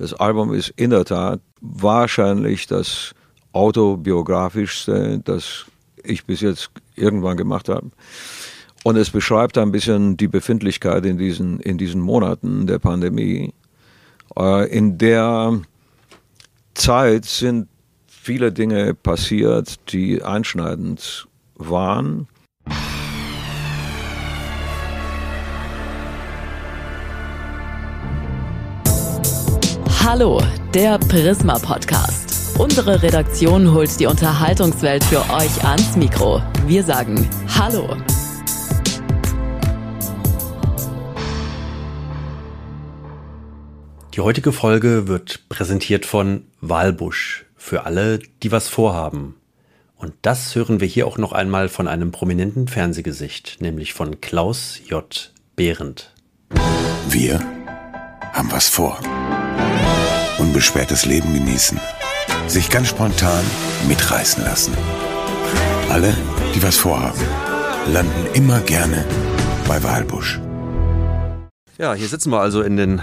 Das Album ist in der Tat wahrscheinlich das autobiografischste, das ich bis jetzt irgendwann gemacht habe. Und es beschreibt ein bisschen die Befindlichkeit in diesen, in diesen Monaten der Pandemie. Äh, in der Zeit sind viele Dinge passiert, die einschneidend waren. Hallo, der Prisma Podcast. Unsere Redaktion holt die Unterhaltungswelt für euch ans Mikro. Wir sagen Hallo. Die heutige Folge wird präsentiert von Walbusch für alle, die was vorhaben. Und das hören wir hier auch noch einmal von einem prominenten Fernsehgesicht, nämlich von Klaus J. Behrendt. Wir haben was vor. Unbeschwertes Leben genießen. Sich ganz spontan mitreißen lassen. Alle, die was vorhaben, landen immer gerne bei Walbusch. Ja, hier sitzen wir also in den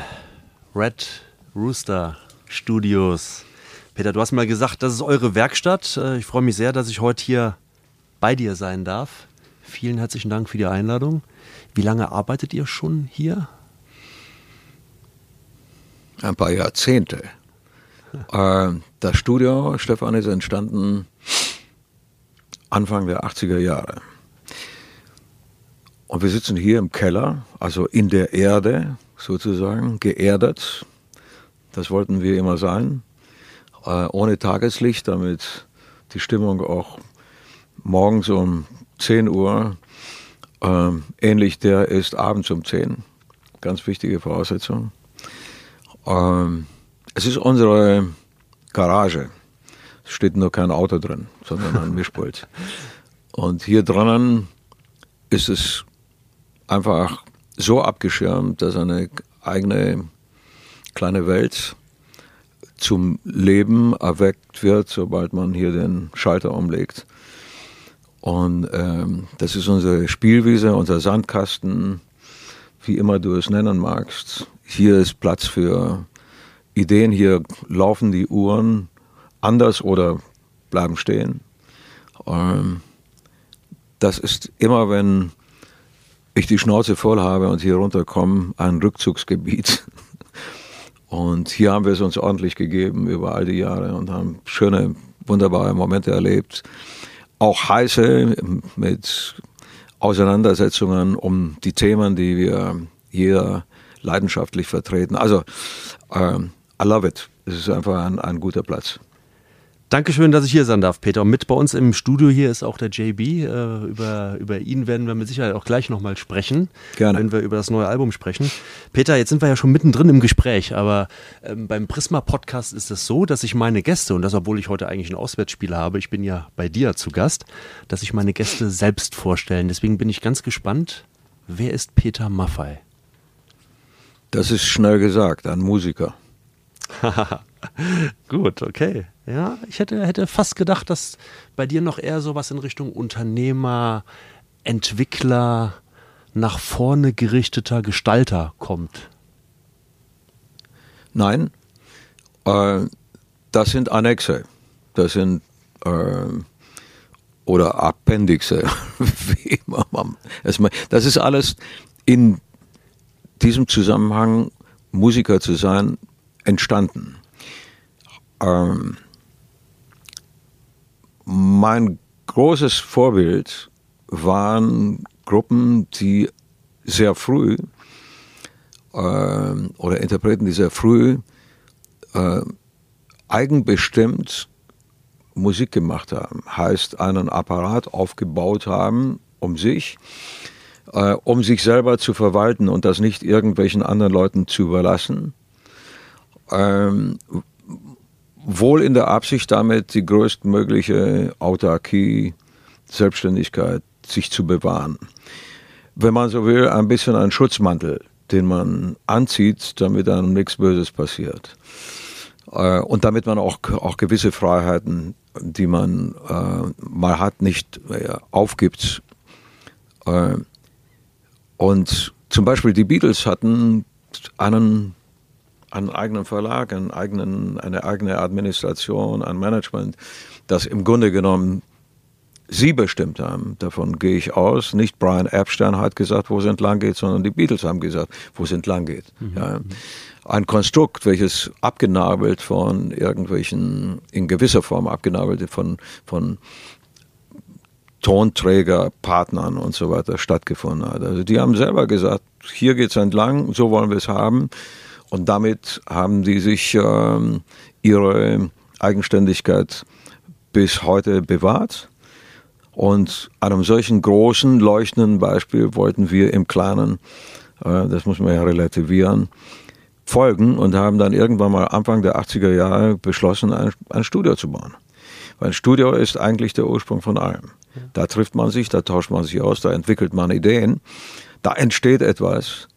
Red Rooster Studios. Peter, du hast mal gesagt, das ist eure Werkstatt. Äh, Ich freue mich sehr, dass ich heute hier bei dir sein darf. Vielen herzlichen Dank für die Einladung. Wie lange arbeitet ihr schon hier? Ein paar Jahrzehnte. Äh, das Studio, Stefan, ist entstanden Anfang der 80er Jahre. Und wir sitzen hier im Keller, also in der Erde sozusagen, geerdet. Das wollten wir immer sein. Äh, ohne Tageslicht, damit die Stimmung auch morgens um 10 Uhr äh, ähnlich der ist abends um 10. Ganz wichtige Voraussetzung. Ähm, es ist unsere Garage. Es steht nur kein Auto drin, sondern ein Mischpult. Und hier drinnen ist es einfach so abgeschirmt, dass eine eigene kleine Welt zum Leben erweckt wird, sobald man hier den Schalter umlegt. Und ähm, das ist unsere Spielwiese, unser Sandkasten, wie immer du es nennen magst. Hier ist Platz für Ideen, hier laufen die Uhren anders oder bleiben stehen. Ähm, das ist immer, wenn ich die Schnauze voll habe und hier runterkomme, ein Rückzugsgebiet. Und hier haben wir es uns ordentlich gegeben über all die Jahre und haben schöne, wunderbare Momente erlebt. Auch heiße mit Auseinandersetzungen um die Themen, die wir hier leidenschaftlich vertreten. Also, ähm, I love it. Es ist einfach ein, ein guter Platz. Dankeschön, dass ich hier sein darf, Peter. Und mit bei uns im Studio hier ist auch der JB. Äh, über, über ihn werden wir mit Sicherheit auch gleich nochmal sprechen, Gerne. wenn wir über das neue Album sprechen. Peter, jetzt sind wir ja schon mittendrin im Gespräch, aber ähm, beim Prisma-Podcast ist es so, dass ich meine Gäste, und das obwohl ich heute eigentlich ein Auswärtsspiel habe, ich bin ja bei dir zu Gast, dass ich meine Gäste selbst vorstellen. Deswegen bin ich ganz gespannt, wer ist Peter Maffei? Das ist schnell gesagt, ein Musiker. Gut, okay. Ja, ich hätte, hätte fast gedacht, dass bei dir noch eher sowas in Richtung Unternehmer, Entwickler, nach vorne gerichteter Gestalter kommt. Nein, äh, das sind Annexe. Das sind äh, oder Appendixe, wie immer. Das ist alles in diesem Zusammenhang, Musiker zu sein, entstanden. Ähm, mein großes Vorbild waren Gruppen, die sehr früh ähm, oder Interpreten, die sehr früh äh, eigenbestimmt Musik gemacht haben. Heißt, einen Apparat aufgebaut haben um sich, äh, um sich selber zu verwalten und das nicht irgendwelchen anderen Leuten zu überlassen. Ähm, wohl in der Absicht damit die größtmögliche Autarkie, Selbstständigkeit sich zu bewahren. Wenn man so will, ein bisschen ein Schutzmantel, den man anzieht, damit einem nichts Böses passiert. Äh, und damit man auch, auch gewisse Freiheiten, die man äh, mal hat, nicht äh, aufgibt. Äh, und zum Beispiel die Beatles hatten einen, einen eigenen Verlag, einen eigenen, eine eigene Administration, ein Management, das im Grunde genommen sie bestimmt haben. Davon gehe ich aus. Nicht Brian Epstein hat gesagt, wo es entlang geht, sondern die Beatles haben gesagt, wo es entlang geht. Mhm. Ja. Ein Konstrukt, welches abgenabelt von irgendwelchen, in gewisser Form abgenabelt von, von Tonträger, Partnern und so weiter stattgefunden hat. Also die haben selber gesagt, hier geht's entlang, so wollen wir es haben. Und damit haben die sich ähm, ihre Eigenständigkeit bis heute bewahrt. Und einem solchen großen, leuchtenden Beispiel wollten wir im Kleinen, äh, das muss man ja relativieren, folgen und haben dann irgendwann mal Anfang der 80er Jahre beschlossen, ein, ein Studio zu bauen. Weil ein Studio ist eigentlich der Ursprung von allem. Da trifft man sich, da tauscht man sich aus, da entwickelt man Ideen, da entsteht etwas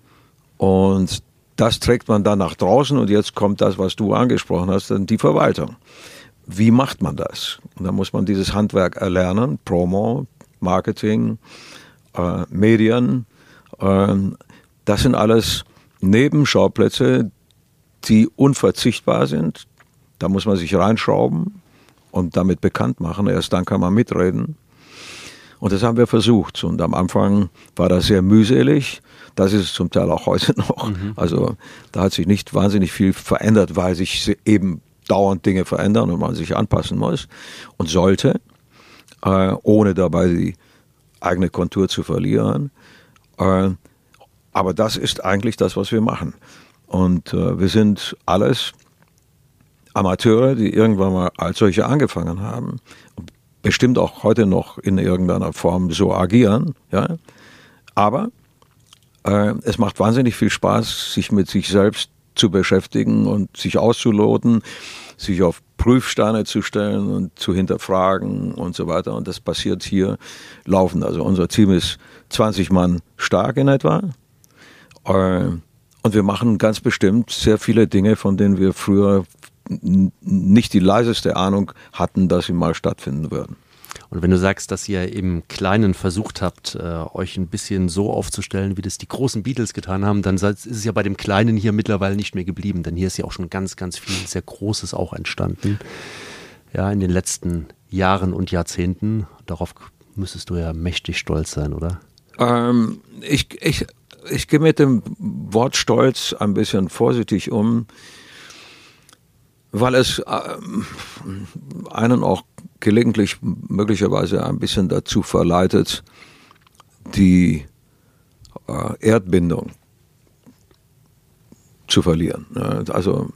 und das trägt man dann nach draußen und jetzt kommt das, was du angesprochen hast, dann die Verwaltung wie macht man das? Und da muss man dieses Handwerk erlernen, Promo, Marketing, äh, Medien. Äh, das sind alles Nebenschauplätze, die unverzichtbar sind. Da muss man sich reinschrauben und damit bekannt machen. Erst dann kann man mitreden. Und das haben wir versucht. Und am Anfang war das sehr mühselig. Das ist es zum Teil auch heute noch. Mhm. Also da hat sich nicht wahnsinnig viel verändert, weil sich eben dauernd Dinge verändern und man sich anpassen muss und sollte, äh, ohne dabei die eigene Kontur zu verlieren. Äh, aber das ist eigentlich das, was wir machen. Und äh, wir sind alles Amateure, die irgendwann mal als solche angefangen haben, bestimmt auch heute noch in irgendeiner Form so agieren. Ja? Aber äh, es macht wahnsinnig viel Spaß, sich mit sich selbst zu beschäftigen und sich auszuloten, sich auf Prüfsteine zu stellen und zu hinterfragen und so weiter. Und das passiert hier laufend. Also unser Team ist 20 Mann stark in etwa. Äh, und wir machen ganz bestimmt sehr viele Dinge, von denen wir früher nicht die leiseste Ahnung hatten, dass sie mal stattfinden würden. Und wenn du sagst, dass ihr im Kleinen versucht habt, äh, euch ein bisschen so aufzustellen, wie das die großen Beatles getan haben, dann ist es ja bei dem Kleinen hier mittlerweile nicht mehr geblieben. Denn hier ist ja auch schon ganz, ganz viel sehr Großes auch entstanden. Ja, in den letzten Jahren und Jahrzehnten. Darauf müsstest du ja mächtig stolz sein, oder? Ähm, ich, ich, ich gehe mit dem Wort Stolz ein bisschen vorsichtig um, weil es äh, einen auch gelegentlich möglicherweise ein bisschen dazu verleitet, die äh, Erdbindung zu verlieren. Also,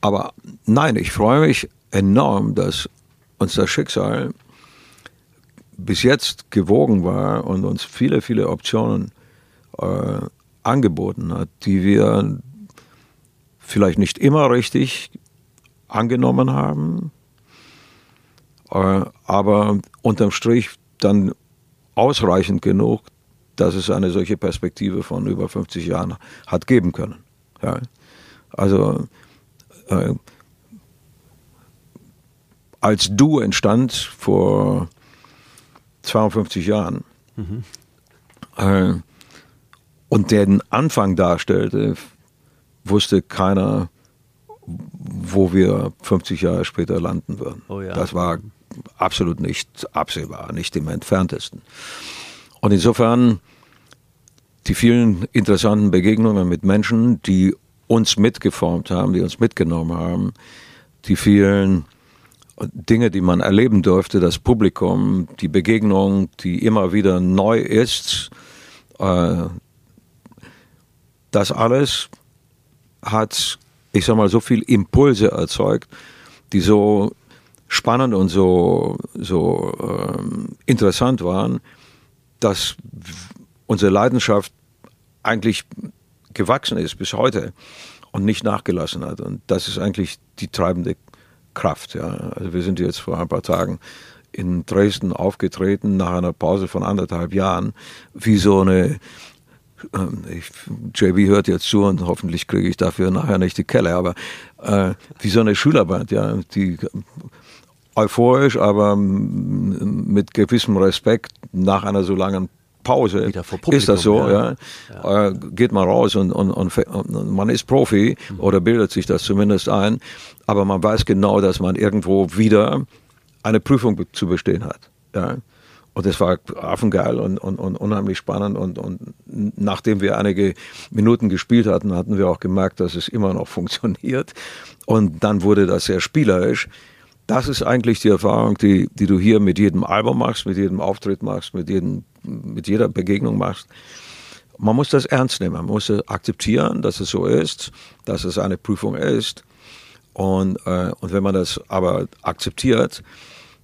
aber nein, ich freue mich enorm, dass uns das Schicksal bis jetzt gewogen war und uns viele, viele Optionen äh, angeboten hat, die wir vielleicht nicht immer richtig angenommen haben, äh, aber unterm Strich dann ausreichend genug, dass es eine solche Perspektive von über 50 Jahren hat geben können. Ja. Also äh, als Du entstand vor 52 Jahren mhm. äh, und den Anfang darstellte, wusste keiner, wo wir 50 Jahre später landen würden. Oh ja. Das war absolut nicht absehbar, nicht im entferntesten. Und insofern die vielen interessanten Begegnungen mit Menschen, die uns mitgeformt haben, die uns mitgenommen haben, die vielen Dinge, die man erleben durfte, das Publikum, die Begegnung, die immer wieder neu ist, äh, das alles hat, ich sag mal, so viel Impulse erzeugt, die so spannend und so, so ähm, interessant waren, dass unsere Leidenschaft eigentlich gewachsen ist bis heute und nicht nachgelassen hat. Und das ist eigentlich die treibende Kraft. Ja. Also wir sind jetzt vor ein paar Tagen in Dresden aufgetreten nach einer Pause von anderthalb Jahren, wie so eine ich, JB hört jetzt zu und hoffentlich kriege ich dafür nachher nicht die Kelle, aber äh, wie so eine Schülerband, ja, die euphorisch, aber mit gewissem Respekt nach einer so langen Pause ist das so, ja. ja. Äh, geht man raus und, und, und, und, man ist Profi mhm. oder bildet sich das zumindest ein, aber man weiß genau, dass man irgendwo wieder eine Prüfung zu bestehen hat. Ja. Und das war affengeil und, und, und unheimlich spannend. Und, und nachdem wir einige Minuten gespielt hatten, hatten wir auch gemerkt, dass es immer noch funktioniert. Und dann wurde das sehr spielerisch. Das ist eigentlich die Erfahrung, die, die du hier mit jedem Album machst, mit jedem Auftritt machst, mit, jedem, mit jeder Begegnung machst. Man muss das ernst nehmen, man muss akzeptieren, dass es so ist, dass es eine Prüfung ist. Und, äh, und wenn man das aber akzeptiert,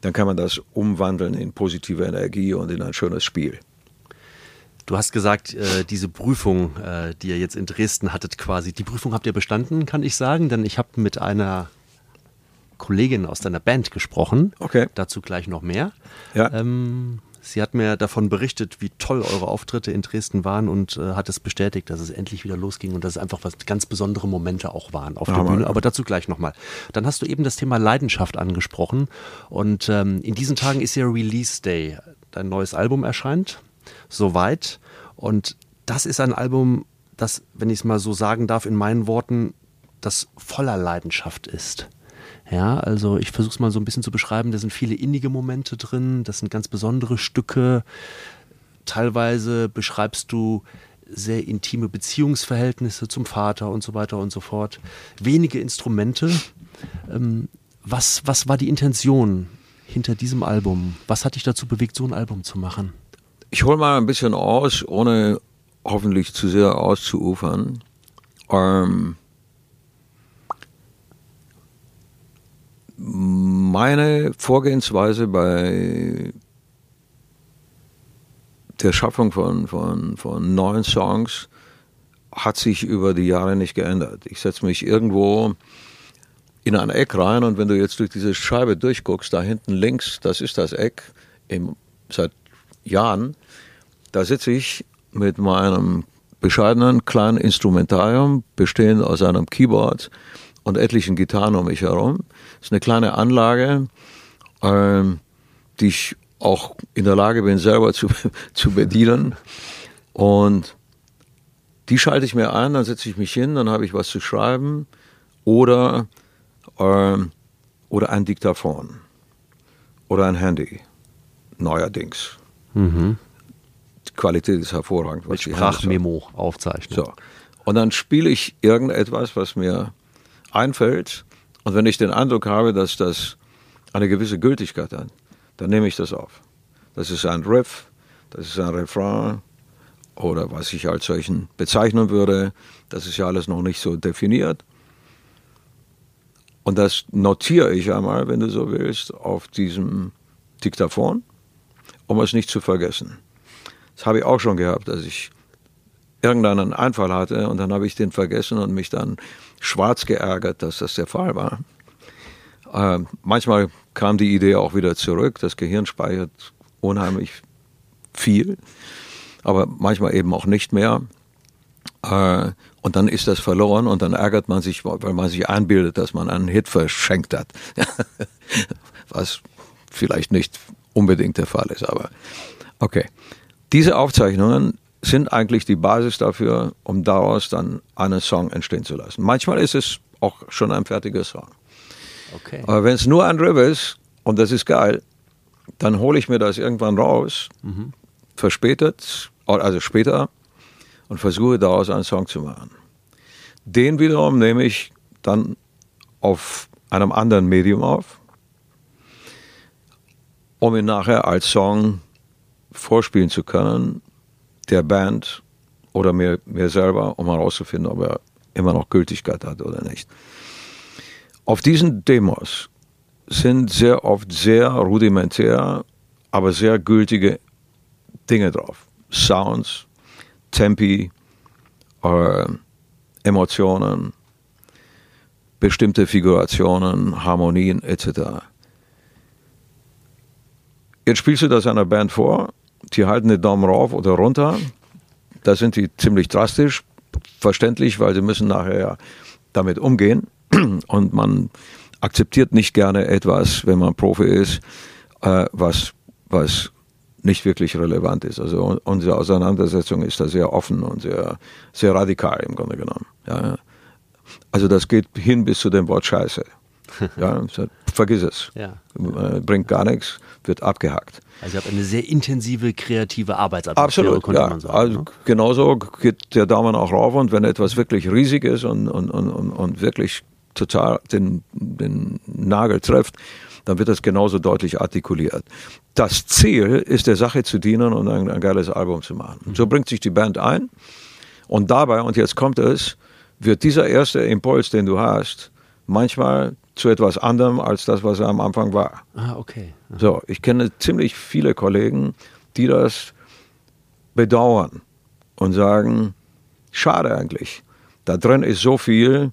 dann kann man das umwandeln in positive Energie und in ein schönes Spiel. Du hast gesagt, äh, diese Prüfung, äh, die ihr jetzt in Dresden hattet, quasi, die Prüfung habt ihr bestanden, kann ich sagen, denn ich habe mit einer Kollegin aus deiner Band gesprochen. Okay. Dazu gleich noch mehr. Ja. Ähm, Sie hat mir davon berichtet, wie toll eure Auftritte in Dresden waren und äh, hat es bestätigt, dass es endlich wieder losging und dass es einfach was ganz besondere Momente auch waren auf der Bühne. Aber dazu gleich nochmal. Dann hast du eben das Thema Leidenschaft angesprochen und ähm, in diesen Tagen ist ja Release Day. Dein neues Album erscheint, soweit. Und das ist ein Album, das, wenn ich es mal so sagen darf, in meinen Worten, das voller Leidenschaft ist. Ja, also ich versuche es mal so ein bisschen zu beschreiben. Da sind viele innige Momente drin, das sind ganz besondere Stücke. Teilweise beschreibst du sehr intime Beziehungsverhältnisse zum Vater und so weiter und so fort. Wenige Instrumente. Ähm, was, was war die Intention hinter diesem Album? Was hat dich dazu bewegt, so ein Album zu machen? Ich hole mal ein bisschen aus, ohne hoffentlich zu sehr auszuufern. Ähm, meine Vorgehensweise bei der Schaffung von, von, von neuen Songs hat sich über die Jahre nicht geändert. Ich setze mich irgendwo in ein Eck rein und wenn du jetzt durch diese Scheibe durchguckst, da hinten links, das ist das Eck, im, seit Jahren, da sitze ich mit meinem bescheidenen kleinen Instrumentarium, bestehend aus einem Keyboard und etlichen Gitarren um mich herum ist eine kleine Anlage, ähm, die ich auch in der Lage bin, selber zu, zu bedienen. Und die schalte ich mir ein, dann setze ich mich hin, dann habe ich was zu schreiben oder, ähm, oder ein Diktaphon oder ein Handy, neuerdings. Mhm. Die Qualität ist hervorragend. Was Mit Sprachmemo aufzeichnen. So. Und dann spiele ich irgendetwas, was mir einfällt und wenn ich den Eindruck habe, dass das eine gewisse Gültigkeit hat, dann nehme ich das auf. Das ist ein Riff, das ist ein Refrain oder was ich als solchen bezeichnen würde. Das ist ja alles noch nicht so definiert. Und das notiere ich einmal, wenn du so willst, auf diesem Diktaphon, um es nicht zu vergessen. Das habe ich auch schon gehabt, dass ich irgendeinen Einfall hatte und dann habe ich den vergessen und mich dann schwarz geärgert, dass das der Fall war. Äh, manchmal kam die Idee auch wieder zurück. Das Gehirn speichert unheimlich viel, aber manchmal eben auch nicht mehr. Äh, und dann ist das verloren und dann ärgert man sich, weil man sich einbildet, dass man einen Hit verschenkt hat. Was vielleicht nicht unbedingt der Fall ist, aber okay. Diese Aufzeichnungen sind eigentlich die Basis dafür, um daraus dann einen Song entstehen zu lassen. Manchmal ist es auch schon ein fertiger Song. Okay. Aber wenn es nur ein Riff ist und das ist geil, dann hole ich mir das irgendwann raus, mhm. verspätet, also später, und versuche daraus einen Song zu machen. Den wiederum nehme ich dann auf einem anderen Medium auf, um ihn nachher als Song vorspielen zu können der Band oder mir, mir selber, um herauszufinden, ob er immer noch Gültigkeit hat oder nicht. Auf diesen Demos sind sehr oft sehr rudimentär, aber sehr gültige Dinge drauf. Sounds, Tempi, äh, Emotionen, bestimmte Figurationen, Harmonien etc. Jetzt spielst du das einer Band vor, die halten den Daumen rauf oder runter. Da sind die ziemlich drastisch, verständlich, weil sie müssen nachher damit umgehen. Und man akzeptiert nicht gerne etwas, wenn man Profi ist, äh, was, was nicht wirklich relevant ist. Also unsere Auseinandersetzung ist da sehr offen und sehr, sehr radikal im Grunde genommen. Ja. Also das geht hin bis zu dem Wort Scheiße. Ja, vergiss es. Ja. Äh, bringt gar nichts, wird abgehakt. Also ihr habt eine sehr intensive kreative Arbeitsatmosphäre, Absolut, könnte ja. man sagen. Also ne? genauso geht der Daumen auch rauf und wenn etwas wirklich riesig ist und, und, und, und, und wirklich total den, den Nagel trifft, dann wird das genauso deutlich artikuliert. Das Ziel ist der Sache zu dienen und ein, ein geiles Album zu machen. So bringt sich die Band ein und dabei, und jetzt kommt es, wird dieser erste Impuls, den du hast, manchmal zu etwas anderem als das, was er am Anfang war. Ah, okay. So, ich kenne ziemlich viele Kollegen, die das bedauern und sagen, schade eigentlich. Da drin ist so viel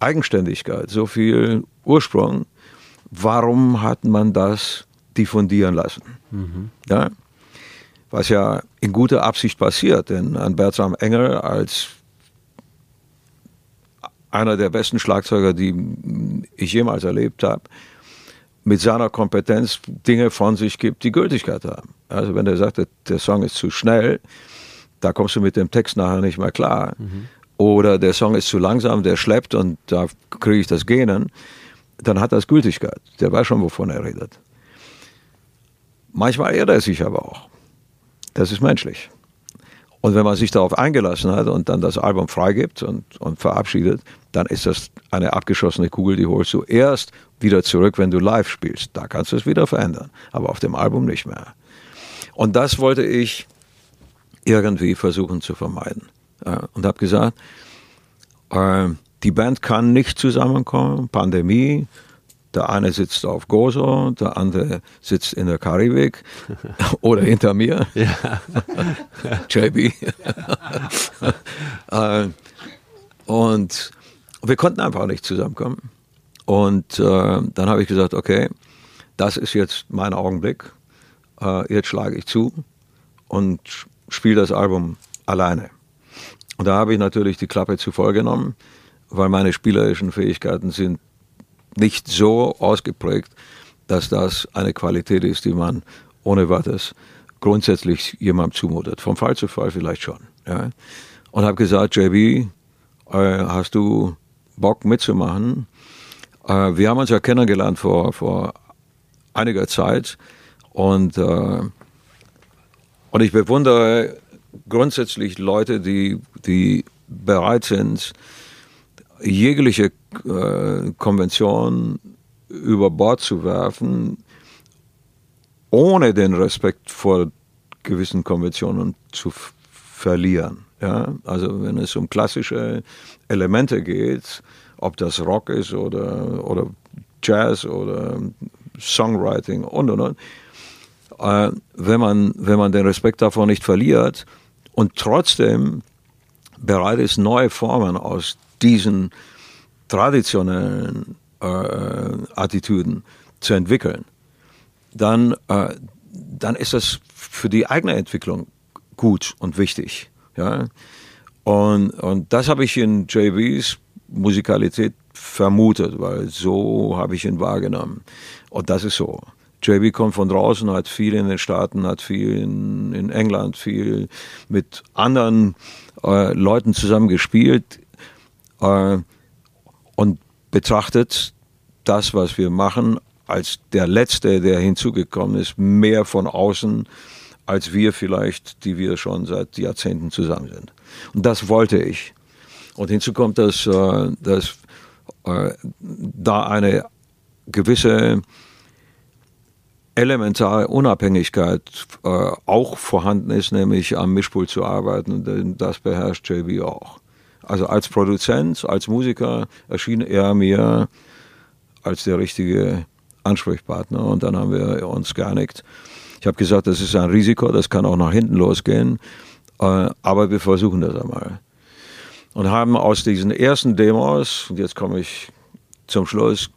Eigenständigkeit, so viel Ursprung. Warum hat man das diffundieren lassen? Ja? Was ja in guter Absicht passiert, denn an Bertram Engel als einer der besten Schlagzeuger, die ich jemals erlebt habe, mit seiner Kompetenz Dinge von sich gibt, die Gültigkeit haben. Also wenn er sagt, der- Song ist zu schnell, da kommst du mit dem Text nachher nicht mehr klar. Oder der Song ist zu langsam, der schleppt und da kriege ich das Genen, dann hat das Gültigkeit. Der weiß schon, wovon er redet. Manchmal irrt er sich aber auch. Das ist menschlich. Und wenn man sich darauf eingelassen hat und dann das Album freigibt und, und verabschiedet, dann ist das eine abgeschossene Kugel, die holst du erst wieder zurück, wenn du live spielst. Da kannst du es wieder verändern, aber auf dem Album nicht mehr. Und das wollte ich irgendwie versuchen zu vermeiden. Äh, Und habe gesagt, äh, die Band kann nicht zusammenkommen, Pandemie, der eine sitzt auf Gozo, der andere sitzt in der Karibik oder hinter mir. JB. äh, und wir konnten einfach nicht zusammenkommen. Und äh, dann habe ich gesagt, okay, das ist jetzt mein Augenblick. Äh, jetzt schlage ich zu und spiele das Album alleine. Und da habe ich natürlich die Klappe zu voll genommen, weil meine spielerischen Fähigkeiten sind nicht so ausgeprägt, dass das eine Qualität ist, die man ohne weiteres grundsätzlich jemandem zumutet. Vom Fall zu Fall vielleicht schon. Ja. Und habe gesagt, JB, äh, hast du Bock mitzumachen? Äh, wir haben uns ja kennengelernt vor, vor einiger Zeit und, äh, und ich bewundere grundsätzlich Leute, die, die bereit sind, jegliche äh, Konvention über Bord zu werfen, ohne den Respekt vor gewissen Konventionen zu verlieren. Ja? Also wenn es um klassische Elemente geht, ob das Rock ist oder, oder Jazz oder Songwriting und und und, äh, wenn, man, wenn man den Respekt davor nicht verliert und trotzdem bereit ist, neue Formen aus diesen traditionellen äh, Attitüden zu entwickeln, dann, äh, dann ist das für die eigene Entwicklung gut und wichtig. Ja? Und, und das habe ich in JBs Musikalität vermutet, weil so habe ich ihn wahrgenommen. Und das ist so. JB kommt von draußen, hat viel in den Staaten, hat viel in, in England, viel mit anderen äh, Leuten zusammen gespielt äh, und betrachtet das, was wir machen, als der Letzte, der hinzugekommen ist, mehr von außen, als wir vielleicht, die wir schon seit Jahrzehnten zusammen sind. Und das wollte ich. Und hinzu kommt, dass, äh, dass äh, da eine gewisse elementare Unabhängigkeit äh, auch vorhanden ist, nämlich am Mischpult zu arbeiten. Denn das beherrscht JB auch. Also als Produzent, als Musiker erschien er mir als der richtige Ansprechpartner und dann haben wir uns geeinigt. Ich habe gesagt, das ist ein Risiko, das kann auch nach hinten losgehen, äh, aber wir versuchen das einmal. Und haben aus diesen ersten Demos, und jetzt komme ich zum Schluss,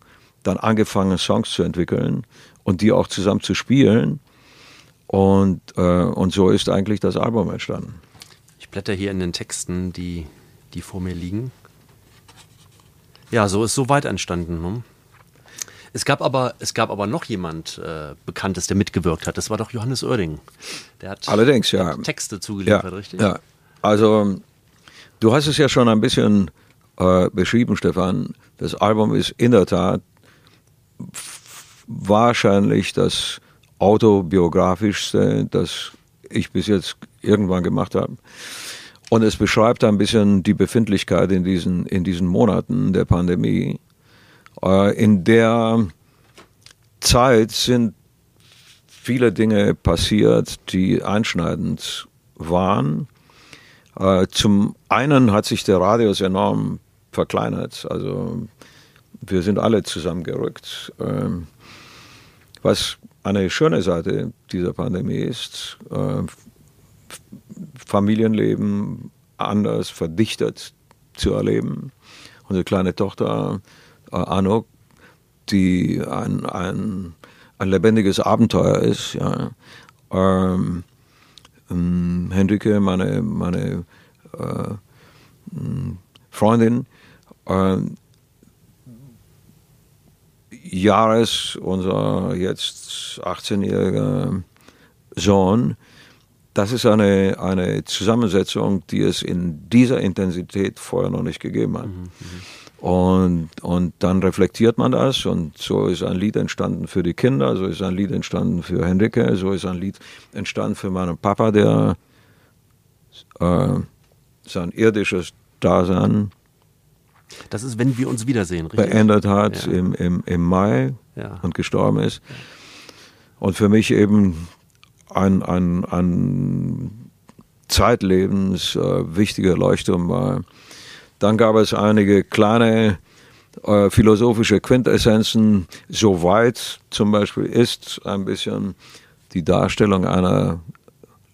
dann angefangen, Songs zu entwickeln und die auch zusammen zu spielen. Und, äh, und so ist eigentlich das Album entstanden. Ich blätter hier in den Texten, die, die vor mir liegen. Ja, so ist so weit entstanden. Ne? Es gab aber, es gab aber noch jemand äh, Bekanntes, der mitgewirkt hat. Das war doch Johannes Oerding. Der hat, Allerdings, ja. Texte zugeliefert, ja, richtig? Ja. Also, du hast es ja schon ein bisschen äh, beschrieben, Stefan. Das Album ist in der Tat wahrscheinlich das autobiografischste, das ich bis jetzt irgendwann gemacht habe. Und es beschreibt ein bisschen die Befindlichkeit in diesen, in diesen Monaten der Pandemie. Äh, in der Zeit sind viele Dinge passiert, die einschneidend waren. Äh, zum einen hat sich der Radius enorm verkleinert. Also wir sind alle zusammengerückt. Ähm, was eine schöne Seite dieser Pandemie ist, äh, Familienleben anders verdichtet zu erleben. Unsere kleine Tochter äh, Anuk, die ein, ein, ein lebendiges Abenteuer ist. Ja. Ähm, ähm, Henrike, meine, meine äh, Freundin, äh, Jahres, unser jetzt 18-jähriger Sohn, das ist eine, eine Zusammensetzung, die es in dieser Intensität vorher noch nicht gegeben hat. Mhm, und, und dann reflektiert man das und so ist ein Lied entstanden für die Kinder, so ist ein Lied entstanden für Henrike, so ist ein Lied entstanden für meinen Papa, der äh, sein irdisches Dasein das ist, wenn wir uns wiedersehen, richtig? Beendet hat ja. im, im, im Mai ja. und gestorben ist. Und für mich eben ein, ein, ein zeitlebens äh, wichtiger Leuchtturm war. Dann gab es einige kleine äh, philosophische Quintessenzen. Soweit zum Beispiel ist ein bisschen die Darstellung einer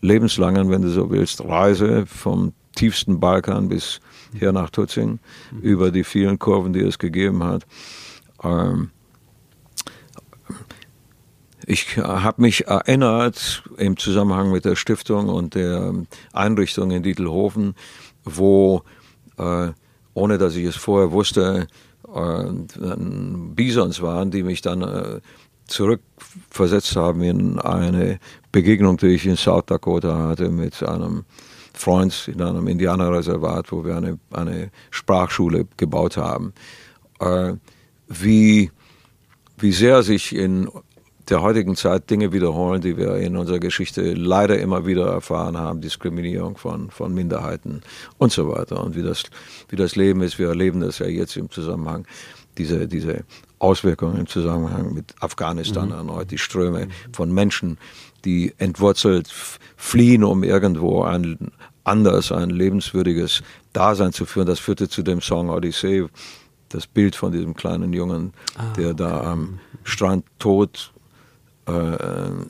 lebenslangen, wenn du so willst, Reise vom tiefsten Balkan bis hier nach Tutzing mhm. über die vielen Kurven, die es gegeben hat. Ähm, ich habe mich erinnert im Zusammenhang mit der Stiftung und der Einrichtung in Dietelhofen, wo, ohne dass ich es vorher wusste, äh, Bisons waren, die mich dann äh, zurückversetzt haben in eine Begegnung, die ich in South Dakota hatte mit einem Freund in einem Indianerreservat, wo wir eine, eine Sprachschule gebaut haben. Äh, wie, wie sehr sich in der heutigen Zeit Dinge wiederholen, die wir in unserer Geschichte leider immer wieder erfahren haben, Diskriminierung von, von Minderheiten und so weiter. Und wie das, wie das Leben ist, wir erleben das ja jetzt im Zusammenhang, diese, diese Auswirkungen im Zusammenhang mit Afghanistan mhm. erneut, die Ströme von Menschen, die entwurzelt fliehen, um irgendwo ein anders, ein lebenswürdiges Dasein zu führen. Das führte zu dem Song Odyssee, das Bild von diesem kleinen Jungen, ah, der da am Strand tot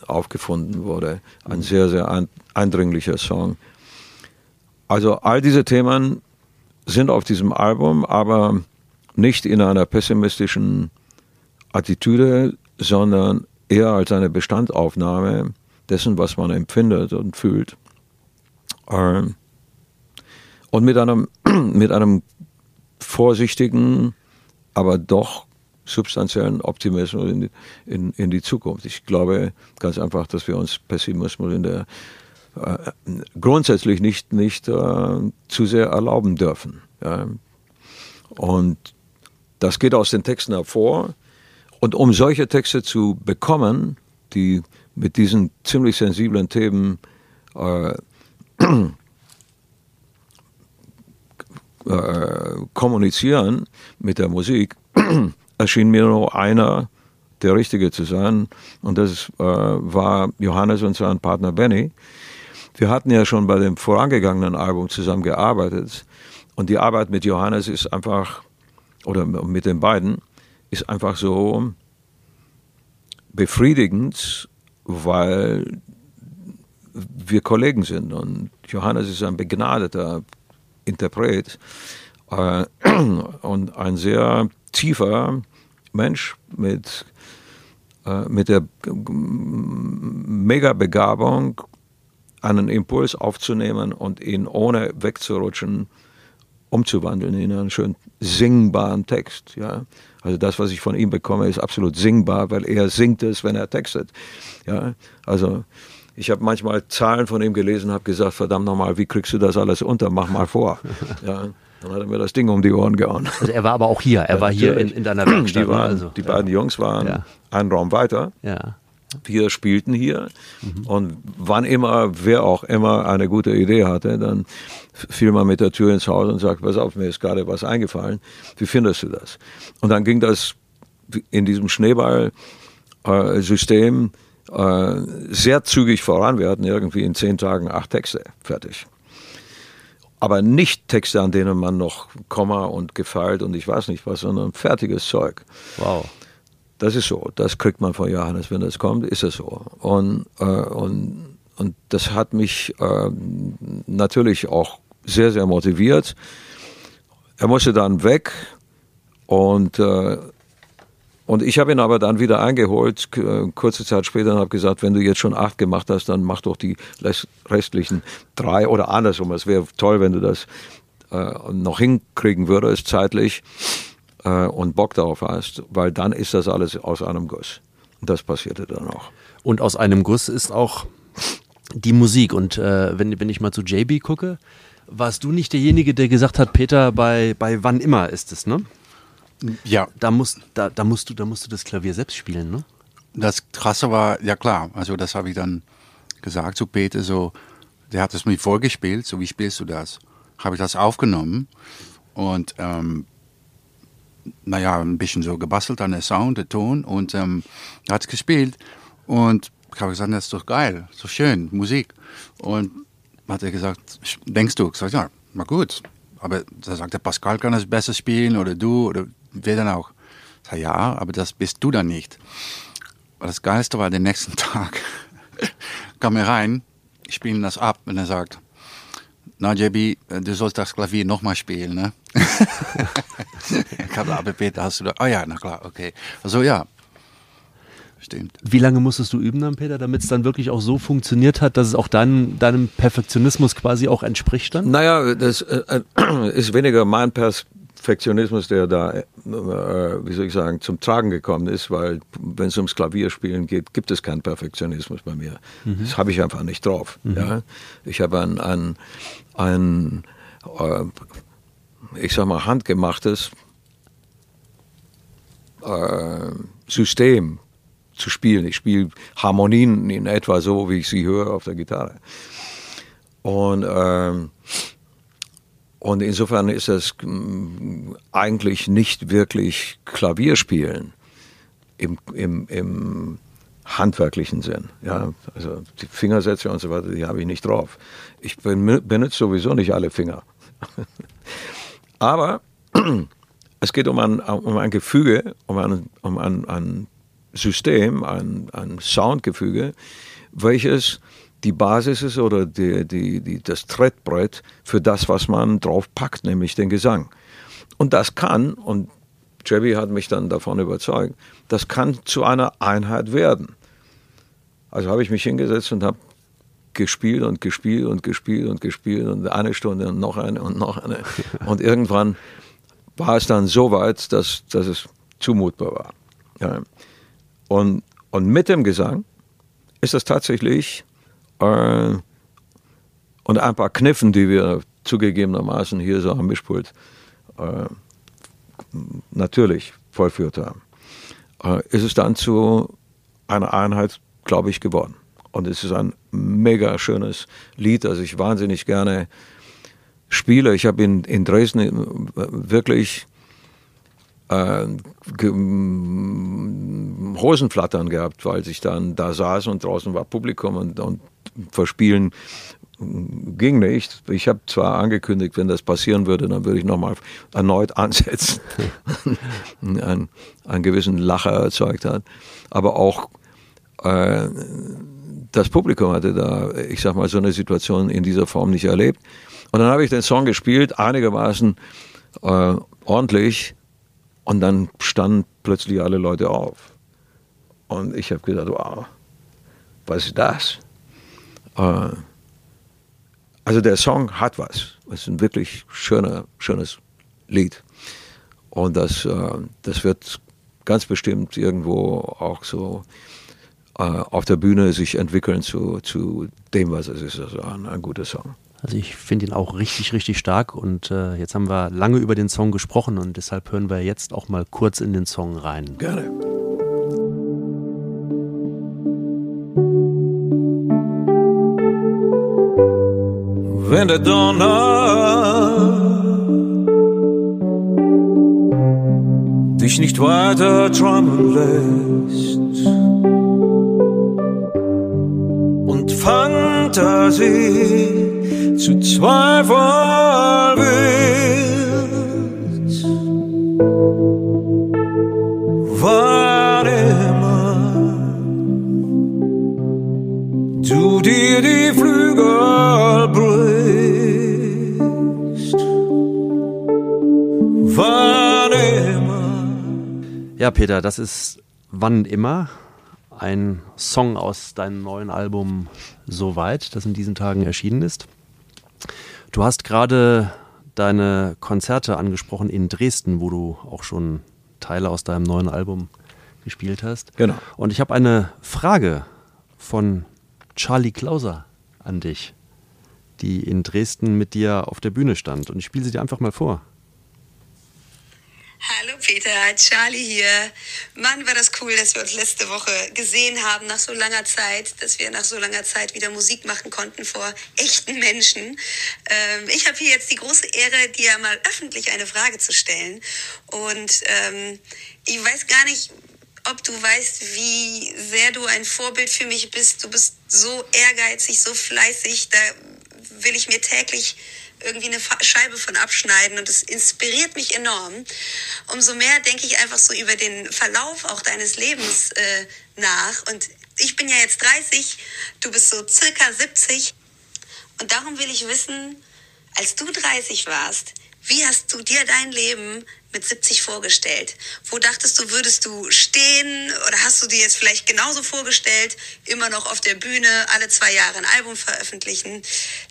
aufgefunden wurde. Ein sehr, sehr ein, eindringlicher Song. Also all diese Themen sind auf diesem Album, aber nicht in einer pessimistischen Attitüde, sondern eher als eine Bestandaufnahme dessen, was man empfindet und fühlt. Ähm, und mit einem, mit einem vorsichtigen, aber doch substanziellen Optimismus in die, in, in die Zukunft. Ich glaube ganz einfach, dass wir uns Pessimismus in der äh, grundsätzlich nicht, nicht äh, zu sehr erlauben dürfen. Ja. Und das geht aus den Texten hervor. Und um solche Texte zu bekommen, die mit diesen ziemlich sensiblen Themen äh, äh, kommunizieren mit der Musik, erschien mir nur einer der Richtige zu sein. Und das äh, war Johannes und sein Partner Benny. Wir hatten ja schon bei dem vorangegangenen Album zusammen gearbeitet. Und die Arbeit mit Johannes ist einfach, oder mit den beiden, ist einfach so befriedigend, weil wir Kollegen sind und Johannes ist ein begnadeter Interpret äh, und ein sehr tiefer Mensch mit, äh, mit der Mega-Begabung, einen Impuls aufzunehmen und ihn ohne wegzurutschen umzuwandeln in einen schön singbaren Text. Ja? Also das, was ich von ihm bekomme, ist absolut singbar, weil er singt es, wenn er textet. Ja? Also ich habe manchmal Zahlen von ihm gelesen, habe gesagt, verdammt nochmal, wie kriegst du das alles unter? Mach mal vor. Ja? Dann hat er mir das Ding um die Ohren gehauen. Also er war aber auch hier, er war hier in, in deiner Werkstatt. Die, waren, also. die beiden Jungs waren Ja. einen Raum weiter. Ja. Wir spielten hier und wann immer, wer auch immer eine gute Idee hatte, dann fiel man mit der Tür ins Haus und sagte, pass auf, mir ist gerade was eingefallen, wie findest du das? Und dann ging das in diesem Schneeball-System äh, sehr zügig voran. Wir hatten irgendwie in zehn Tagen acht Texte fertig. Aber nicht Texte, an denen man noch Komma und gefeilt und ich weiß nicht was, sondern fertiges Zeug. Wow. Das ist so. Das kriegt man von Johannes, wenn das kommt, ist es so. Und, äh, und, und das hat mich äh, natürlich auch sehr, sehr motiviert. Er musste dann weg und, äh, und ich habe ihn aber dann wieder eingeholt, k- kurze Zeit später, und habe gesagt, wenn du jetzt schon acht gemacht hast, dann mach doch die restlichen drei oder andersrum. Es wäre toll, wenn du das äh, noch hinkriegen würdest, zeitlich äh, und Bock darauf hast, weil dann ist das alles aus einem Guss. Und das passierte dann auch. Und aus einem Guss ist auch die Musik. Und äh, wenn, wenn ich mal zu JB gucke, warst du nicht derjenige, der gesagt hat, Peter, bei, bei wann immer ist es, ne? Ja, Da musst, da, da, musst du, da musst du das Klavier selbst spielen, ne? das Krasse war, ja klar, also das habe ich dann gesagt zu Peter, so, der hat es mir vorgespielt, so wie spielst du das? Habe ich das aufgenommen und ähm, naja, ein bisschen so gebastelt an der Sound, der Ton und ähm, hat es gespielt und ich habe gesagt, das ist doch geil, so schön, Musik. Und hat er gesagt, denkst du? Ich sag, ja, na gut. Aber da sagt er, Pascal kann es besser spielen oder du oder wer dann auch. Ich sag, ja, aber das bist du dann nicht. Aber das Geilste war, den nächsten Tag kam er rein, ich spiele ihm das ab und er sagt, na JB, äh, du sollst das Klavier nochmal spielen, ne? ich habe, aber Peter, hast du da, oh ja, na klar, okay. Also ja, stimmt. Wie lange musstest du üben dann, Peter, damit es dann wirklich auch so funktioniert hat, dass es auch dein, deinem Perfektionismus quasi auch entspricht dann? Naja, das äh, äh, ist weniger mein Perfektionismus, der da, äh, wie soll ich sagen, zum Tragen gekommen ist, weil wenn es ums Klavierspielen geht, gibt es keinen Perfektionismus bei mir. Das habe ich einfach nicht drauf. Ja? Ich habe ein, ein, ein äh, ich sag mal, handgemachtes äh, System zu spielen. Ich spiele Harmonien in etwa so, wie ich sie höre auf der Gitarre. Und, ähm, und insofern ist es mm, eigentlich nicht wirklich Klavierspielen im, im, im handwerklichen Sinn. Ja, also die Fingersätze und so weiter, die habe ich nicht drauf. Ich ben- benutze sowieso nicht alle Finger. Aber es geht um ein, um ein Gefüge, um ein, um ein, ein System, ein, ein Soundgefüge, welches die Basis ist oder die, die, die, das Trittbrett für das, was man drauf packt, nämlich den Gesang. Und das kann, und Jebby hat mich dann davon überzeugt, das kann zu einer Einheit werden. Also habe ich mich hingesetzt und habe gespielt und gespielt und gespielt und gespielt und eine Stunde und noch eine und noch eine. Und irgendwann war es dann so weit, dass, dass es zumutbar war. Ja. Und, und mit dem Gesang ist das tatsächlich äh, und ein paar Kniffen, die wir zugegebenermaßen hier so am Mischpult äh, natürlich vollführt haben, äh, ist es dann zu einer Einheit, glaube ich, geworden. Und es ist ein mega schönes Lied, das ich wahnsinnig gerne spiele. Ich habe in, in Dresden äh, wirklich äh, ge- m- Hosenflattern gehabt, weil ich dann da saß und draußen war Publikum und, und verspielen ging nicht. Ich habe zwar angekündigt, wenn das passieren würde, dann würde ich nochmal erneut ansetzen. einen, einen gewissen Lacher erzeugt hat. Aber auch äh, das Publikum hatte da, ich sag mal, so eine Situation in dieser Form nicht erlebt. Und dann habe ich den Song gespielt, einigermaßen äh, ordentlich. Und dann standen plötzlich alle Leute auf. Und ich habe gedacht, wow, was ist das? Äh, also der Song hat was. Es ist ein wirklich schöner, schönes Lied. Und das, äh, das wird ganz bestimmt irgendwo auch so äh, auf der Bühne sich entwickeln zu, zu dem, was es ist. Also ein, ein guter Song. Also ich finde ihn auch richtig, richtig stark und äh, jetzt haben wir lange über den Song gesprochen und deshalb hören wir jetzt auch mal kurz in den Song rein. Gerne. Wenn der Donner dich nicht weiter träumen lässt und Fantasie zu zweifeln wird. Ja, Peter, das ist Wann immer ein Song aus deinem neuen Album Soweit, das in diesen Tagen erschienen ist. Du hast gerade deine Konzerte angesprochen in Dresden, wo du auch schon Teile aus deinem neuen Album gespielt hast. Genau. Und ich habe eine Frage von Charlie Klauser an dich, die in Dresden mit dir auf der Bühne stand. Und ich spiele sie dir einfach mal vor. Hallo Peter, Charlie hier. Mann, war das cool, dass wir uns letzte Woche gesehen haben nach so langer Zeit, dass wir nach so langer Zeit wieder Musik machen konnten vor echten Menschen. Ähm, ich habe hier jetzt die große Ehre, dir mal öffentlich eine Frage zu stellen. Und ähm, ich weiß gar nicht, ob du weißt, wie sehr du ein Vorbild für mich bist. Du bist so ehrgeizig, so fleißig. Da will ich mir täglich irgendwie eine Scheibe von abschneiden und es inspiriert mich enorm. Umso mehr denke ich einfach so über den Verlauf auch deines Lebens äh, nach. Und ich bin ja jetzt 30, du bist so circa 70. Und darum will ich wissen, als du 30 warst, wie hast du dir dein Leben mit 70 vorgestellt? Wo dachtest du, würdest du stehen? Oder hast du dir jetzt vielleicht genauso vorgestellt, immer noch auf der Bühne alle zwei Jahre ein Album veröffentlichen?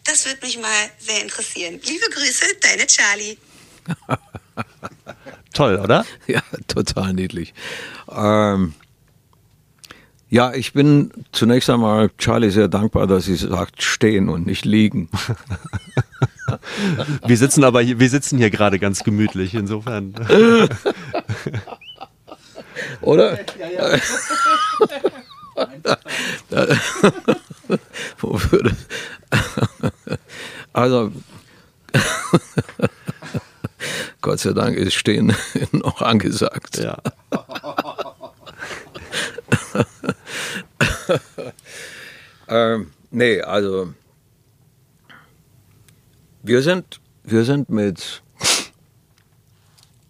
Das würde mich mal sehr interessieren. Liebe Grüße, deine Charlie. Toll, oder? Ja, total niedlich. Ähm, ja, ich bin zunächst einmal Charlie sehr dankbar, dass sie sagt stehen und nicht liegen. wir sitzen aber hier, wir sitzen hier gerade ganz gemütlich, insofern. Oder? Ja, ja. Wo würde. Also. Gott sei Dank ist Stehen noch angesagt. Ja. ähm, nee, also wir sind, wir sind mit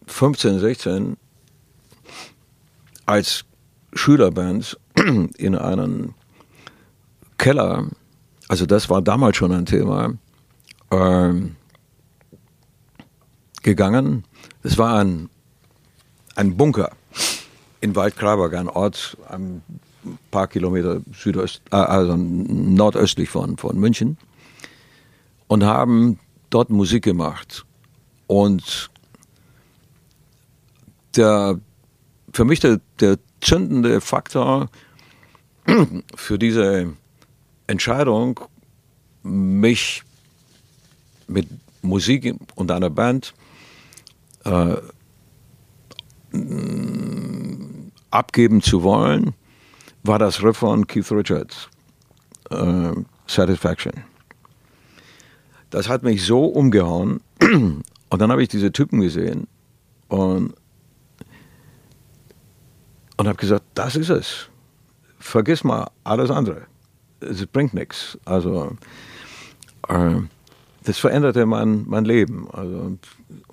15, 16 als Schülerband in einen Keller, also das war damals schon ein Thema, ähm, gegangen. Es war ein, ein Bunker in Waldkraberg, ein Ort ein paar Kilometer südöst, äh, also nordöstlich von, von München und haben dort Musik gemacht. Und der, für mich der, der zündende Faktor für diese Entscheidung, mich mit Musik und einer Band äh, abgeben zu wollen, war das Riff von Keith Richards, äh, Satisfaction. Das hat mich so umgehauen. Und dann habe ich diese Typen gesehen und, und habe gesagt, das ist es. Vergiss mal alles andere. Es bringt nichts. Also äh, das veränderte mein, mein Leben. Also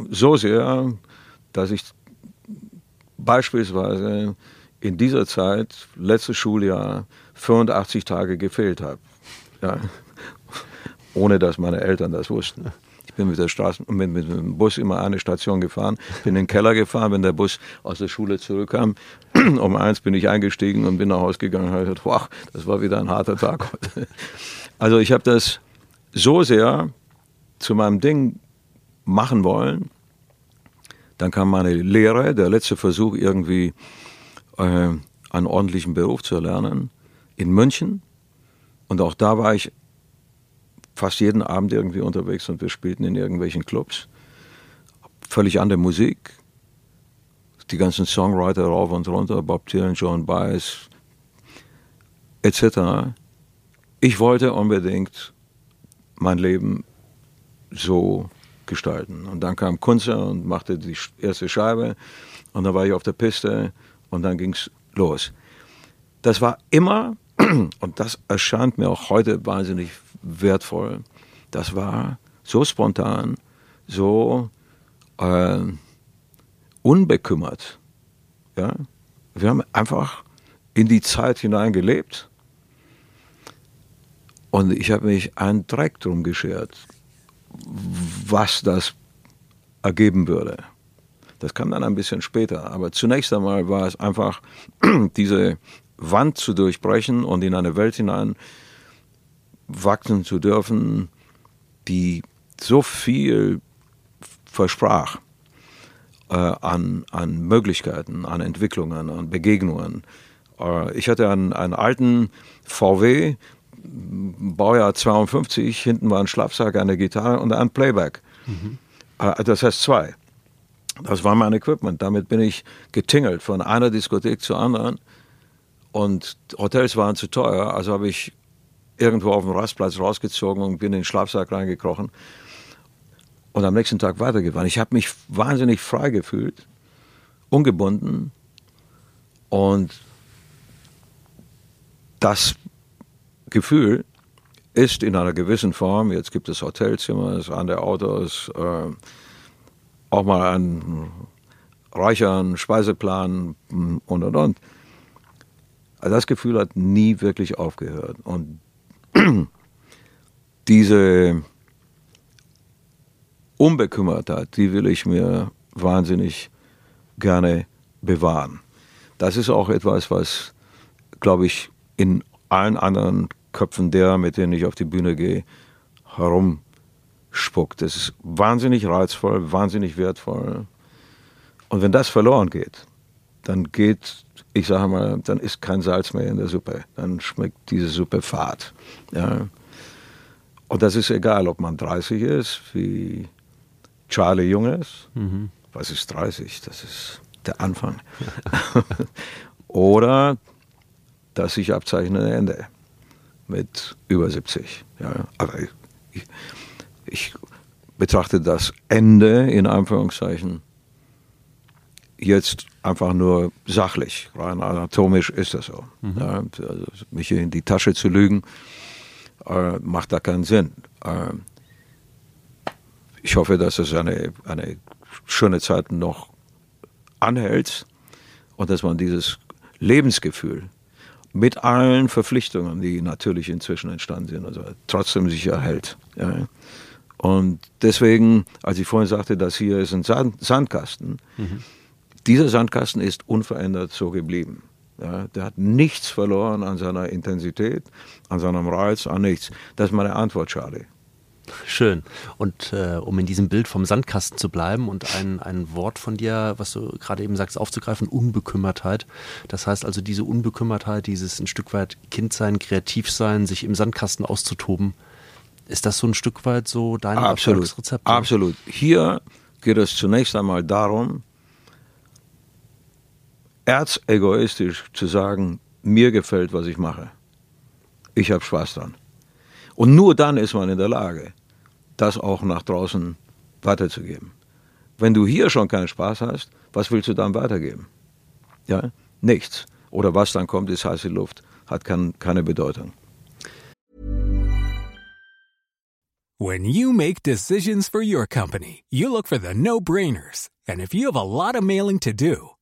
so sehr, dass ich beispielsweise in dieser Zeit, letztes Schuljahr, 85 Tage gefehlt habe. Ja. Ohne dass meine Eltern das wussten. Ich bin mit, der Straßen, mit, mit dem Bus immer eine Station gefahren, bin in den Keller gefahren, wenn der Bus aus der Schule zurückkam. Um eins bin ich eingestiegen und bin nach Hause gegangen und habe gesagt, wow, das war wieder ein harter Tag heute. Also ich habe das so sehr zu meinem Ding machen wollen. Dann kam meine Lehre, der letzte Versuch irgendwie äh, einen ordentlichen Beruf zu erlernen in München. Und auch da war ich fast jeden Abend irgendwie unterwegs und wir spielten in irgendwelchen Clubs. Völlig andere Musik. Die ganzen Songwriter rauf und runter, Bob Dylan, John Baez, etc. Ich wollte unbedingt mein Leben so gestalten. Und dann kam Kunze und machte die erste Scheibe und dann war ich auf der Piste und dann ging es los. Das war immer, und das erscheint mir auch heute wahnsinnig wertvoll, das war so spontan, so äh, unbekümmert. Ja? Wir haben einfach in die Zeit hineingelebt und ich habe mich einen Dreck drum geschert, was das ergeben würde. Das kam dann ein bisschen später. Aber zunächst einmal war es einfach, diese Wand zu durchbrechen und in eine Welt hinein wachsen zu dürfen, die so viel versprach äh, an, an Möglichkeiten, an Entwicklungen, an Begegnungen. Äh, ich hatte einen, einen alten VW, Baujahr 52, hinten war ein Schlafsack, eine Gitarre und ein Playback. Mhm. Äh, das heißt zwei. Das war mein Equipment. Damit bin ich getingelt von einer Diskothek zur anderen. Und Hotels waren zu teuer, also habe ich irgendwo auf dem Rastplatz rausgezogen und bin in den Schlafsack reingekrochen und am nächsten Tag weitergefahren. Ich habe mich wahnsinnig frei gefühlt, ungebunden und das Gefühl ist in einer gewissen Form, jetzt gibt es Hotelzimmer, es andere Autos, äh, auch mal einen reicheren Speiseplan und und und. Also das Gefühl hat nie wirklich aufgehört. Und diese Unbekümmertheit, die will ich mir wahnsinnig gerne bewahren. Das ist auch etwas, was, glaube ich, in allen anderen Köpfen derer, mit denen ich auf die Bühne gehe, herum spuckt. Das ist wahnsinnig reizvoll, wahnsinnig wertvoll. Und wenn das verloren geht, dann geht, ich sage mal, dann ist kein Salz mehr in der Suppe. Dann schmeckt diese Suppe fad. Ja. Und das ist egal, ob man 30 ist, wie Charlie Jung ist. Mhm. Was ist 30? Das ist der Anfang. Oder das sich abzeichnende Ende mit über 70. Ja. Aber ich, ich ich betrachte das Ende in Anführungszeichen jetzt einfach nur sachlich. Rein anatomisch ist das so. Mhm. Ja, also mich in die Tasche zu lügen, äh, macht da keinen Sinn. Äh, ich hoffe, dass es eine, eine schöne Zeit noch anhält und dass man dieses Lebensgefühl mit allen Verpflichtungen, die natürlich inzwischen entstanden sind, also trotzdem sich erhält. Ja. Und deswegen, als ich vorhin sagte, das hier ist ein Sand Sandkasten, mhm. Dieser Sandkasten ist unverändert so geblieben. Ja, der hat nichts verloren an seiner Intensität, an seinem Reiz, an nichts. Das ist meine Antwort, Charlie. Schön. Und äh, um in diesem Bild vom Sandkasten zu bleiben und ein, ein Wort von dir, was du gerade eben sagst, aufzugreifen, Unbekümmertheit. Das heißt also diese Unbekümmertheit, dieses ein Stück weit Kindsein, kreativ sein, sich im Sandkasten auszutoben, ist das so ein Stück weit so dein Absolut. Erfolgsrezept? Absolut. Hier geht es zunächst einmal darum, erzegoistisch zu sagen, mir gefällt, was ich mache. Ich habe Spaß dran. Und nur dann ist man in der Lage, das auch nach draußen weiterzugeben. Wenn du hier schon keinen Spaß hast, was willst du dann weitergeben? Ja, nichts. Oder was dann kommt, ist heiße Luft, hat kein, keine Bedeutung. When you make decisions for your company, you look for the no-brainers. And if you have a lot of mailing to do,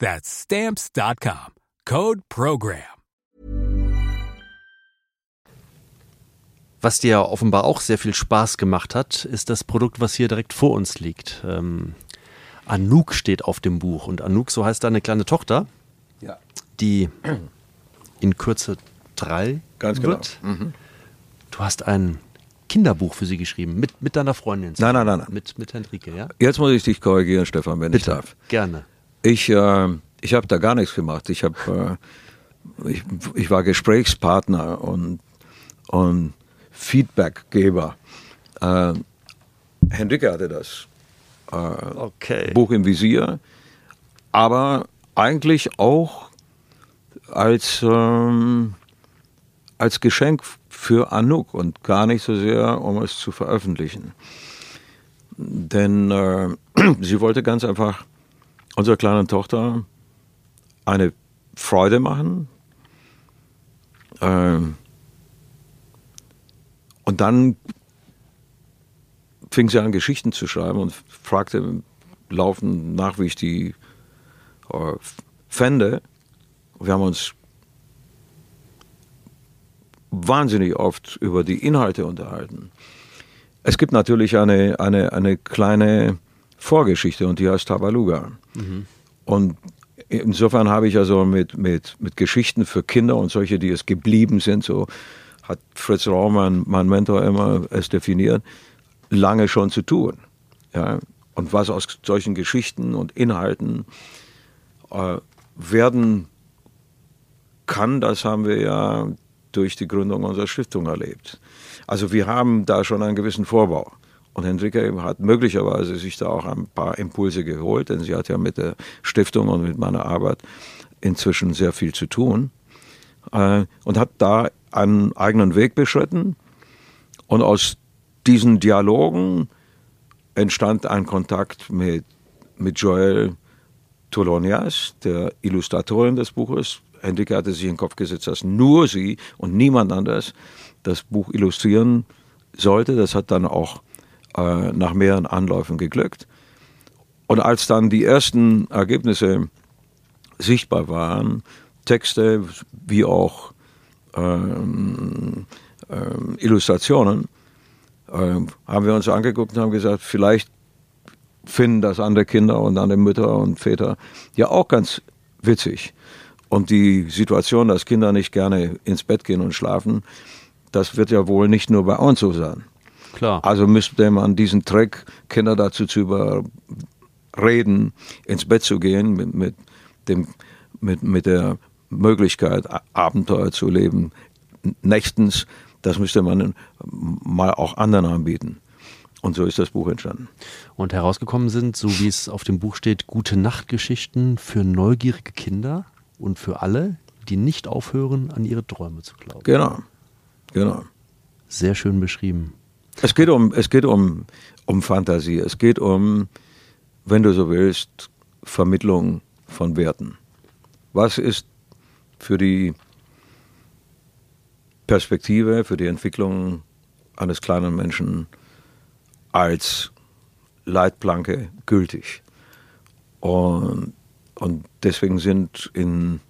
That's Stamps.com. Code PROGRAM. Was dir offenbar auch sehr viel Spaß gemacht hat, ist das Produkt, was hier direkt vor uns liegt. Ähm, Anouk steht auf dem Buch und Anouk, so heißt deine kleine Tochter, Ja. die in Kürze drei Ganz genau. wird. Du hast ein Kinderbuch für sie geschrieben, mit, mit deiner Freundin. Nein, nein, nein, nein. Mit, mit Henrike, ja? Jetzt muss ich dich korrigieren, Stefan, wenn ich darf. Gerne. Ich, äh, ich habe da gar nichts gemacht. Ich, hab, äh, ich, ich war Gesprächspartner und, und Feedbackgeber. Äh, Henrike hatte das äh, Okay. Buch im Visier, aber eigentlich auch als, ähm, als Geschenk für Anouk und gar nicht so sehr, um es zu veröffentlichen. Denn äh, sie wollte ganz einfach unserer kleinen Tochter eine Freude machen. Ähm, und dann fing sie an, Geschichten zu schreiben und fragte laufend nach, wie ich die äh, fände. Wir haben uns wahnsinnig oft über die Inhalte unterhalten. Es gibt natürlich eine, eine, eine kleine Vorgeschichte und die heißt Tabaluga. Und insofern habe ich also mit, mit, mit Geschichten für Kinder und solche, die es geblieben sind, so hat Fritz Raumann, mein Mentor, immer es definiert, lange schon zu tun. Ja? Und was aus solchen Geschichten und Inhalten äh, werden kann, das haben wir ja durch die Gründung unserer Stiftung erlebt. Also wir haben da schon einen gewissen Vorbau. Und Henrike hat möglicherweise sich da auch ein paar Impulse geholt, denn sie hat ja mit der Stiftung und mit meiner Arbeit inzwischen sehr viel zu tun äh, und hat da einen eigenen Weg beschritten. Und aus diesen Dialogen entstand ein Kontakt mit, mit Joel Tolonias, der Illustratorin des Buches. Henrike hatte sich in den Kopf gesetzt, dass nur sie und niemand anders das Buch illustrieren sollte. Das hat dann auch äh, nach mehreren Anläufen geglückt. Und als dann die ersten Ergebnisse sichtbar waren, Texte wie auch ähm, ähm, Illustrationen, ähm, haben wir uns angeguckt und haben gesagt, vielleicht finden das andere Kinder und andere Mütter und Väter ja auch ganz witzig. Und die Situation, dass Kinder nicht gerne ins Bett gehen und schlafen, das wird ja wohl nicht nur bei uns so sein. Klar. Also müsste man diesen Trick, Kinder dazu zu überreden, ins Bett zu gehen, mit, mit, dem, mit, mit der Möglichkeit, Abenteuer zu leben, nächtens, das müsste man mal auch anderen anbieten. Und so ist das Buch entstanden. Und herausgekommen sind, so wie es auf dem Buch steht, gute Nachtgeschichten für neugierige Kinder und für alle, die nicht aufhören, an ihre Träume zu glauben. Genau, genau. Sehr schön beschrieben. Es geht um, es geht um, um Fantasie. Es geht um, wenn du so willst, Vermittlung von Werten. Was ist für die Perspektive, für die Entwicklung eines kleinen Menschen als Leitplanke gültig? Und, und deswegen sind in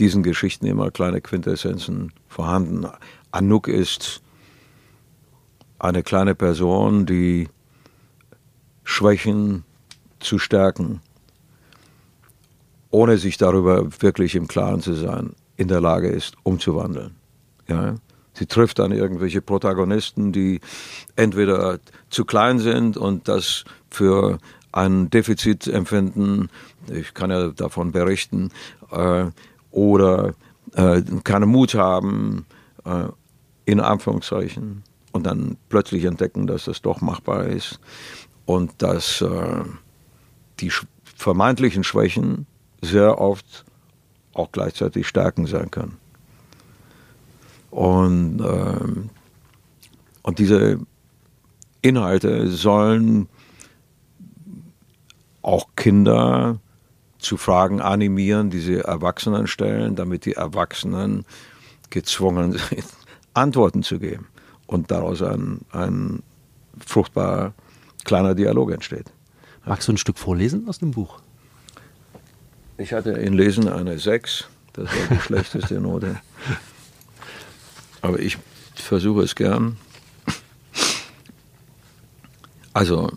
diesen Geschichten immer kleine Quintessenzen vorhanden. Anouk ist eine kleine Person, die Schwächen zu stärken, ohne sich darüber wirklich im Klaren zu sein, in der Lage ist, umzuwandeln. Ja? Sie trifft dann irgendwelche Protagonisten, die entweder zu klein sind und das für ein Defizit empfinden, ich kann ja davon berichten, äh, oder äh, keinen Mut haben, äh, in Anführungszeichen, und dann plötzlich entdecken, dass das doch machbar ist und dass äh, die vermeintlichen Schwächen sehr oft auch gleichzeitig Stärken sein können. Und, äh, und diese Inhalte sollen auch Kinder zu Fragen animieren, die sie Erwachsenen stellen, damit die Erwachsenen gezwungen sind, Antworten zu geben und daraus ein, ein fruchtbarer kleiner Dialog entsteht. Magst du ein Stück vorlesen aus dem Buch? Ich hatte in Lesen eine 6, das war die schlechteste Note. Aber ich versuche es gern. Also,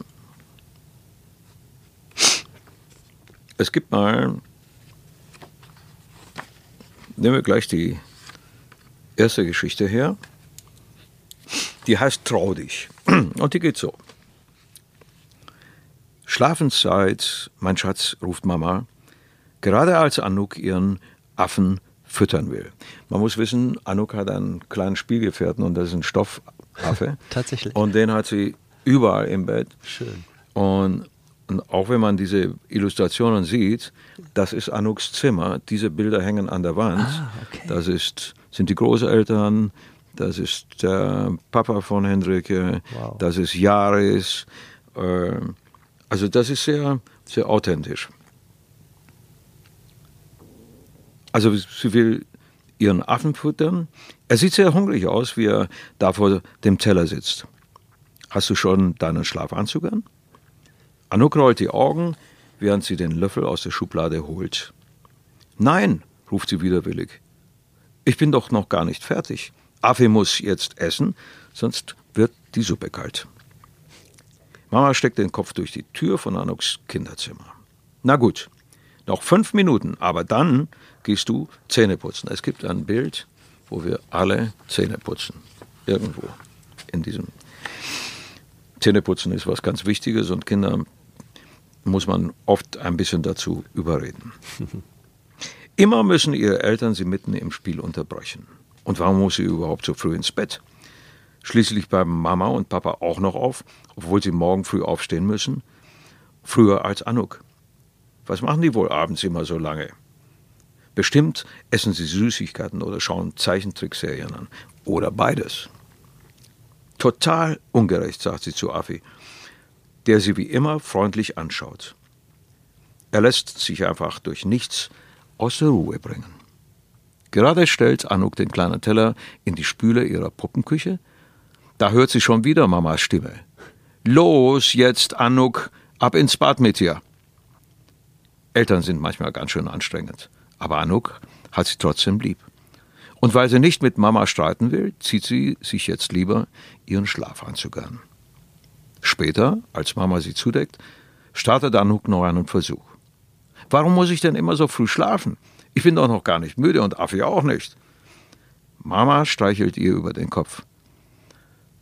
es gibt mal, nehmen wir gleich die erste Geschichte her. Die heißt Trau dich. Und die geht so. Schlafenszeit, mein Schatz, ruft Mama, gerade als Anouk ihren Affen füttern will. Man muss wissen, Anouk hat einen kleinen Spielgefährten und das ist ein Stoffaffe. Tatsächlich. Und den hat sie überall im Bett. Schön. Und, und auch wenn man diese Illustrationen sieht, das ist Anouks Zimmer. Diese Bilder hängen an der Wand. Ah, okay. Das ist, sind die Großeltern, das ist der Papa von Hendrike, Wow. das ist Jaris. Äh, also das ist sehr, sehr authentisch. Also sie will ihren Affen füttern. Er sieht sehr hungrig aus, wie er da vor dem Teller sitzt. Hast du schon deinen Schlafanzug an? Anouk rollt die Augen, während sie den Löffel aus der Schublade holt. Nein, ruft sie widerwillig. Ich bin doch noch gar nicht fertig. Affe muss jetzt essen, sonst wird die Suppe kalt. Mama steckt den Kopf durch die Tür von Anouks Kinderzimmer. Na gut, noch fünf Minuten, aber dann gehst du Zähne putzen. Es gibt ein Bild, wo wir alle Zähne putzen. Irgendwo in diesem. Zähneputzen ist was ganz Wichtiges und Kinder muss man oft ein bisschen dazu überreden. Immer müssen ihre Eltern sie mitten im Spiel unterbrechen. Und warum muss sie überhaupt so früh ins Bett? Schließlich bleiben Mama und Papa auch noch auf, obwohl sie morgen früh aufstehen müssen. Früher als Anouk. Was machen die wohl abends immer so lange? Bestimmt essen sie Süßigkeiten oder schauen Zeichentrickserien an. Oder beides. Total ungerecht, sagt sie zu Affi, der sie wie immer freundlich anschaut. Er lässt sich einfach durch nichts aus der Ruhe bringen. Gerade stellt Anouk den kleinen Teller in die Spüle ihrer Puppenküche. Da hört sie schon wieder Mamas Stimme. Los jetzt, Anouk, ab ins Bad mit dir. Eltern sind manchmal ganz schön anstrengend, aber Anouk hat sie trotzdem lieb. Und weil sie nicht mit Mama streiten will, zieht sie sich jetzt lieber ihren Schlafanzug an. Später, als Mama sie zudeckt, startet Anouk noch einen Versuch. Warum muss ich denn immer so früh schlafen? Ich bin doch noch gar nicht müde und Affi auch nicht. Mama streichelt ihr über den Kopf.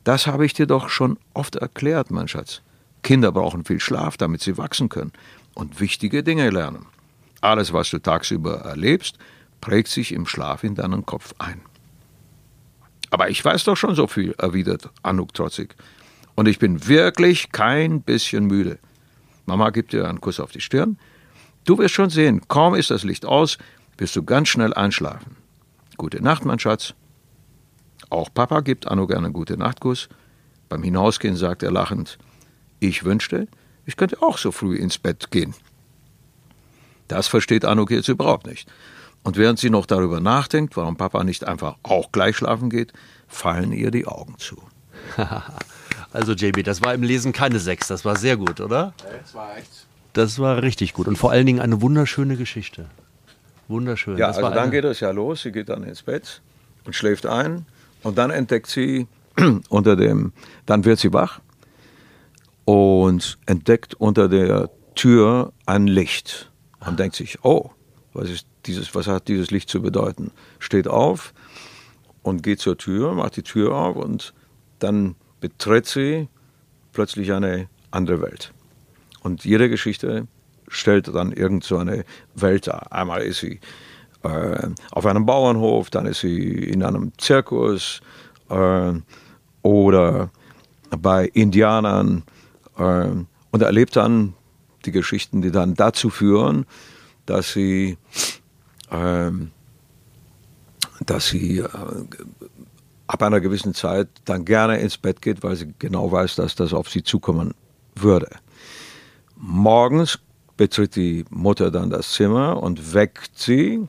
Das habe ich dir doch schon oft erklärt, mein Schatz. Kinder brauchen viel Schlaf, damit sie wachsen können und wichtige Dinge lernen. Alles, was du tagsüber erlebst, prägt sich im Schlaf in deinen Kopf ein. Aber ich weiß doch schon so viel, erwidert Anouk trotzig. Und ich bin wirklich kein bisschen müde. Mama gibt dir einen Kuss auf die Stirn. Du wirst schon sehen, kaum ist das Licht aus, wirst du ganz schnell einschlafen. Gute Nacht, mein Schatz. Auch Papa gibt Anouk einen gute Nachtkuss. Beim Hinausgehen sagt er lachend, ich wünschte, ich könnte auch so früh ins Bett gehen. Das versteht Anouk jetzt überhaupt nicht. Und während sie noch darüber nachdenkt, warum Papa nicht einfach auch gleich schlafen geht, fallen ihr die Augen zu. Also JB, das war im Lesen keine Sechs, das war sehr gut, oder? Das war echt. Das war richtig gut und vor allen Dingen eine wunderschöne Geschichte. Wunderschön. Ja, das also dann geht es ja los. Sie geht dann ins Bett und schläft ein. Und dann entdeckt sie unter dem, dann wird sie wach und entdeckt unter der Tür ein Licht und denkt sich, oh, was ist dieses, was hat dieses Licht zu bedeuten? Steht auf und geht zur Tür, macht die Tür auf und dann betritt sie plötzlich eine andere Welt. Und jede Geschichte stellt dann irgend so eine Welt dar. Einmal ist sie äh, auf einem Bauernhof, dann ist sie in einem Zirkus äh, oder bei Indianern äh, und erlebt dann die Geschichten, die dann dazu führen, dass sie, ähm, dass sie äh, ab einer gewissen Zeit dann gerne ins Bett geht, weil sie genau weiß, dass das auf sie zukommen würde. Morgens betritt die Mutter dann das Zimmer und weckt sie.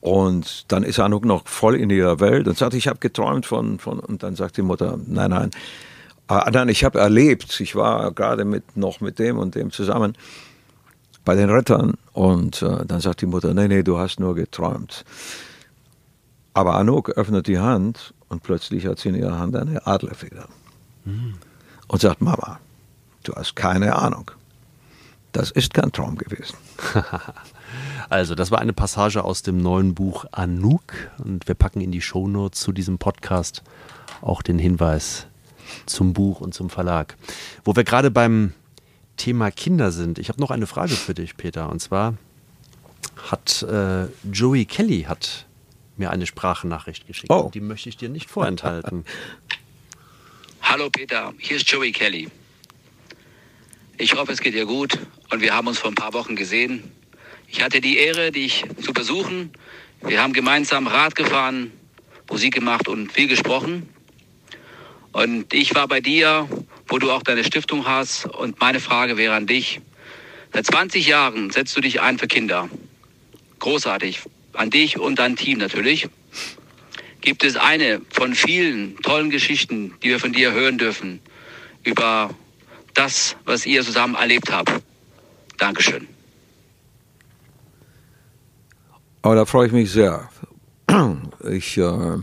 Und dann ist Anouk noch voll in ihrer Welt und sagt, ich habe geträumt von, von, und dann sagt die Mutter, nein, nein, ah, nein, ich habe erlebt, ich war gerade mit, noch mit dem und dem zusammen bei den Rettern und äh, dann sagt die Mutter, nee, nee, du hast nur geträumt. Aber Anouk öffnet die Hand und plötzlich hat sie in ihrer Hand eine Adlerfeder mhm. und sagt, Mama, du hast keine Ahnung. Das ist kein Traum gewesen. also, das war eine Passage aus dem neuen Buch Anouk und wir packen in die Shownotes zu diesem Podcast auch den Hinweis zum Buch und zum Verlag. Wo wir gerade beim Thema Kinder sind, ich habe noch eine Frage für dich, Peter. Und zwar hat äh, Joey Kelly hat mir eine Sprachnachricht geschickt. Oh. Die möchte ich dir nicht vorenthalten. Hallo Peter, hier ist Joey Kelly. Ich hoffe, es geht dir gut und wir haben uns vor ein paar Wochen gesehen. Ich hatte die Ehre, dich zu besuchen. Wir haben gemeinsam Rad gefahren, Musik gemacht und viel gesprochen. Und ich war bei dir, wo du auch deine Stiftung hast. Und meine Frage wäre an dich. Seit 20 Jahren setzt du dich ein für Kinder. Großartig. An dich und dein Team natürlich. Gibt es eine von vielen tollen Geschichten, die wir von dir hören dürfen, über das, was ihr zusammen erlebt habt. Dankeschön. Aber da freue ich mich sehr. Ich, äh,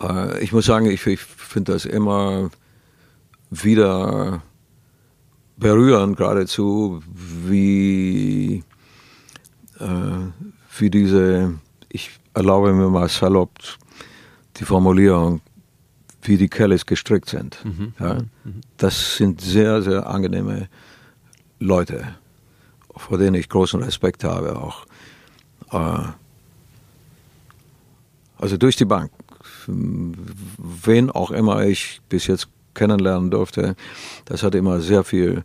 äh, ich muss sagen, ich, ich finde das immer wieder berührend geradezu, wie, äh, wie diese, ich erlaube mir mal salopp die Formulierung, wie die Kellys gestrickt sind. Mhm. Ja? Mhm. Das sind sehr, sehr angenehme Leute, vor denen ich großen Respekt habe auch. Äh, also durch die Bank. Wen auch immer ich bis jetzt kennenlernen durfte, das hat immer sehr viel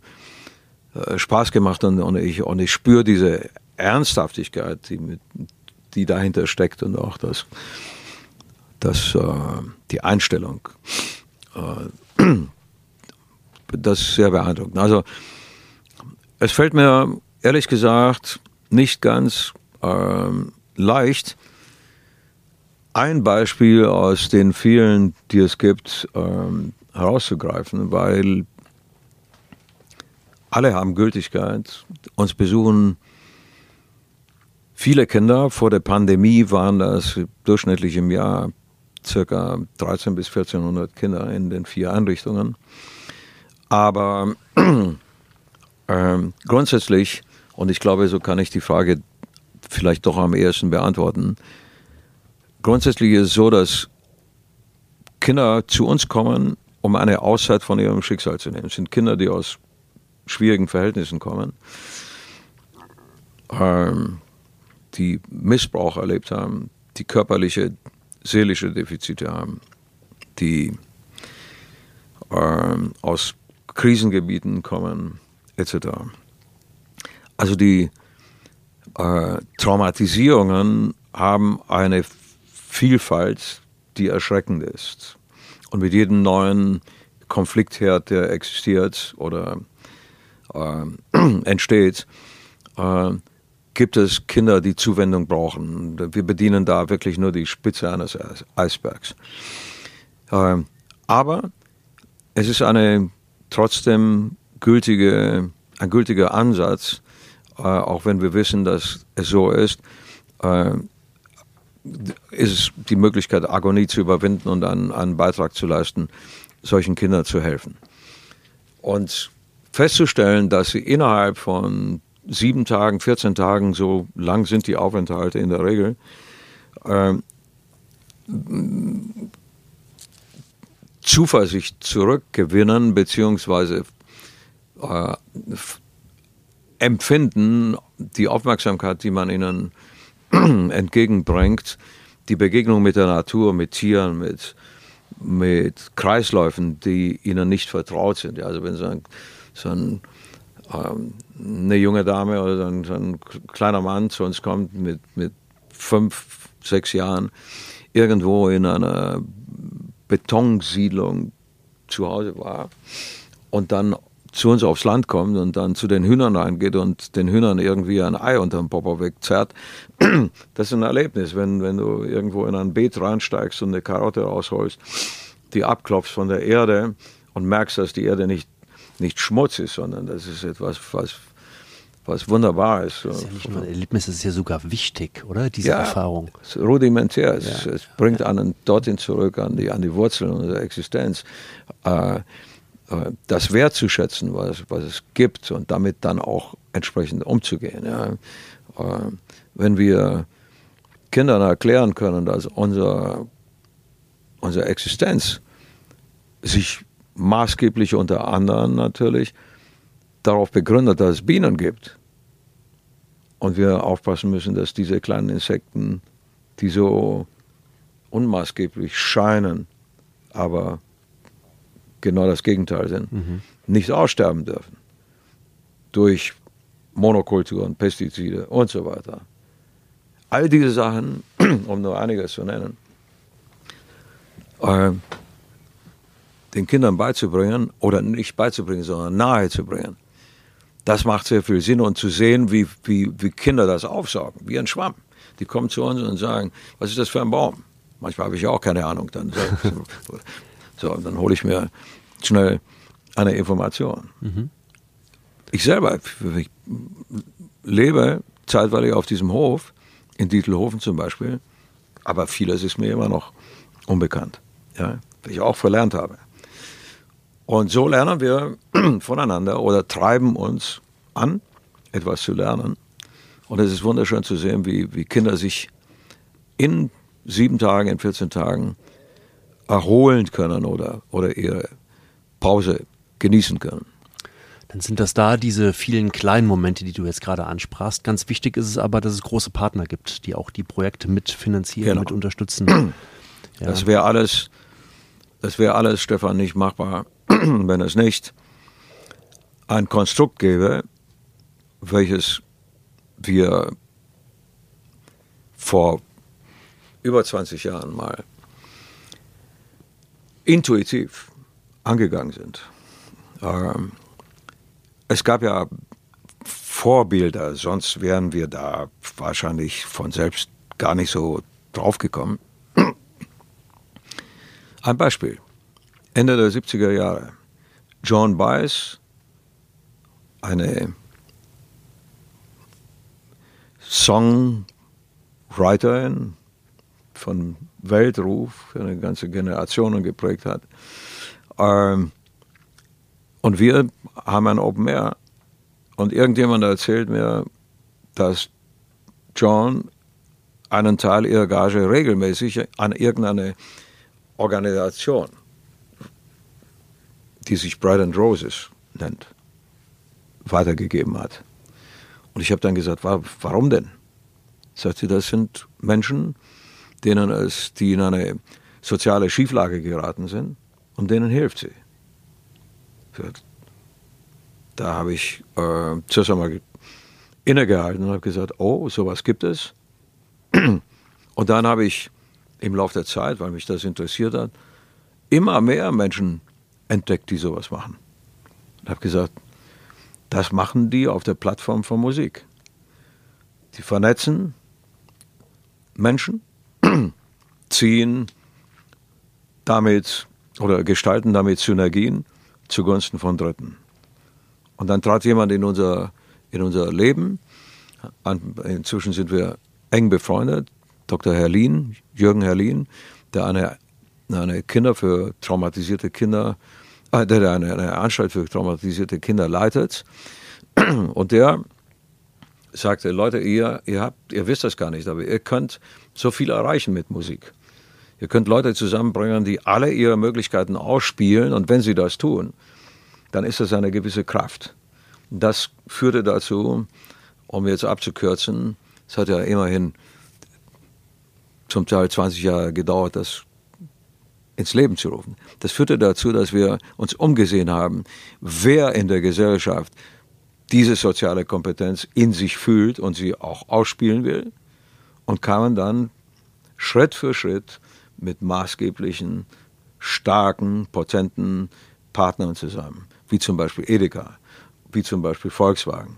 äh, Spaß gemacht und, und ich, und ich spüre diese Ernsthaftigkeit, die, mit, die dahinter steckt und auch das, dass äh, die Einstellung, äh, das ist sehr beeindruckend. Also es fällt mir ehrlich gesagt nicht ganz äh, leicht, ein Beispiel aus den vielen, die es gibt, ähm, herauszugreifen, weil alle haben Gültigkeit. Uns besuchen viele Kinder. Vor der Pandemie waren das durchschnittlich im Jahr circa 13 bis 1400 Kinder in den vier Einrichtungen. Aber äh, grundsätzlich, und ich glaube, so kann ich die Frage vielleicht doch am ehesten beantworten, grundsätzlich ist es so, dass Kinder zu uns kommen, um eine Auszeit von ihrem Schicksal zu nehmen. Es sind Kinder, die aus schwierigen Verhältnissen kommen, ähm, die Missbrauch erlebt haben, die körperliche seelische Defizite haben, die äh, aus Krisengebieten kommen, etc. Also die äh, Traumatisierungen haben eine Vielfalt, die erschreckend ist. Und mit jedem neuen Konfliktherd, der existiert oder äh, entsteht, gibt es Kinder, die Zuwendung brauchen. Wir bedienen da wirklich nur die Spitze eines Eisbergs. Ähm, aber es ist eine trotzdem gültige, ein gültiger Ansatz, äh, auch wenn wir wissen, dass es so ist, äh, ist es die Möglichkeit, Agonie zu überwinden und einen, einen Beitrag zu leisten, solchen Kindern zu helfen. Und festzustellen, dass sie innerhalb von sieben Tagen, 14 Tagen, so lang sind die Aufenthalte in der Regel, ähm, Zuversicht zurückgewinnen, beziehungsweise äh, empfinden, die Aufmerksamkeit, die man ihnen entgegenbringt, die Begegnung mit der Natur, mit Tieren, mit, mit Kreisläufen, die ihnen nicht vertraut sind. Also wenn so ein, so ein ähm, eine junge Dame oder ein, ein, kleiner Mann zu uns kommt mit, mit fünf, sechs Jahren, irgendwo in einer Betonsiedlung zu Hause war und dann zu uns aufs Land kommt und dann zu den Hühnern reingeht und den Hühnern irgendwie ein Ei unter dem Popo wegzerrt, das ist ein Erlebnis, wenn, wenn du irgendwo in ein Beet reinsteigst und eine Karotte rausholst, die abklopfst von der Erde und merkst, dass die Erde nicht, nicht Schmutz ist, sondern das ist etwas, was, was wunderbar ist. Das ist ja nicht nur ein Erlebnis, das ist ja sogar wichtig, oder? Diese ja, Erfahrung. Es ist rudimentär. Es, ja. es, bringt einen dorthin zurück an die, an die Wurzeln unserer Existenz. Äh, äh, das wertzuschätzen, was, was es gibt und damit dann auch entsprechend umzugehen. Ja. Äh, wenn wir Kindern erklären können, dass unser, unsere Existenz sich maßgeblich unter anderem natürlich darauf begründet, dass es Bienen gibt. Und wir aufpassen müssen, dass diese kleinen Insekten, die so unmaßgeblich scheinen, aber genau das Gegenteil sind, mhm. nicht aussterben dürfen. Durch Monokulturen, Pestizide und so weiter. All diese Sachen, um nur einiges zu nennen, äh, den Kindern beizubringen oder nicht beizubringen, sondern nahezubringen. Das macht sehr viel Sinn und zu sehen, wie, wie, wie Kinder das aufsaugen, wie ein Schwamm. Die kommen zu uns und sagen, was ist das für ein Baum? Manchmal habe ich auch keine Ahnung. Dann So, dann hole ich mir schnell eine Information. Mhm. Ich selber ich lebe zeitweilig auf diesem Hof, in Dietelhofen zum Beispiel, aber vieles ist mir immer noch unbekannt, ja, was ich auch verlernt habe. Und so lernen wir voneinander oder treiben uns an, etwas zu lernen. Und es ist wunderschön zu sehen, wie, wie Kinder sich in sieben Tagen, in 14 Tagen erholen können oder, oder ihre Pause genießen können. Dann sind das da diese vielen kleinen Momente, die du jetzt gerade ansprachst. Ganz wichtig ist es aber, dass es große Partner gibt, die auch die Projekte mitfinanzieren, genau. mit unterstützen. Ja. Das wäre alles, das wäre alles, Stefan, nicht machbar, wenn es nicht ein Konstrukt gäbe, welches wir vor über 20 Jahren mal intuitiv angegangen sind. Ähm, es gab ja Vorbilder, sonst wären wir da wahrscheinlich von selbst gar nicht so drauf gekommen. Ein Beispiel. Ende der 70er Jahre. John Baez, eine Songwriterin von Weltruf, eine ganze Generationen geprägt hat. Ähm, und wir haben ein Open Air. Und irgendjemand erzählt mir, dass John einen Teil ihrer Gage regelmäßig an irgendeine Organisation, die sich Bread and Roses nennt, weitergegeben hat. Und ich habe dann gesagt, warum denn? Sagt sie, das sind Menschen, denen es, die in eine soziale Schieflage geraten sind und denen hilft sie. Da habe ich äh, zuerst einmal innegehalten und habe gesagt, oh, sowas gibt es. Und dann habe ich im Laufe der Zeit, weil mich das interessiert hat, immer mehr Menschen entdeckt, die sowas machen. Und habe gesagt, das machen die auf der Plattform von Musik. Die vernetzen Menschen, ziehen damit oder gestalten damit Synergien zugunsten von Dritten. Und dann trat jemand in unser, in unser Leben. Inzwischen sind wir eng befreundet. Dr. Herlin, Jürgen Herlin, der eine, eine Kinder für traumatisierte Kinder, äh, der eine, eine Anstalt für traumatisierte Kinder leitet. Und der sagte, Leute, ihr, ihr habt, ihr wisst das gar nicht, aber ihr könnt so viel erreichen mit Musik. Ihr könnt Leute zusammenbringen, die alle ihre Möglichkeiten ausspielen und wenn sie das tun, dann ist das eine gewisse Kraft. Das führte dazu, um jetzt abzukürzen, es hat ja immerhin zum Teil 20 Jahre gedauert, das ins Leben zu rufen. Das führte dazu, dass wir uns umgesehen haben, wer in der Gesellschaft diese soziale Kompetenz in sich fühlt und sie auch ausspielen will und kamen dann Schritt für Schritt mit maßgeblichen, starken, potenten Partnern zusammen, wie zum Beispiel Edeka, wie zum Beispiel Volkswagen,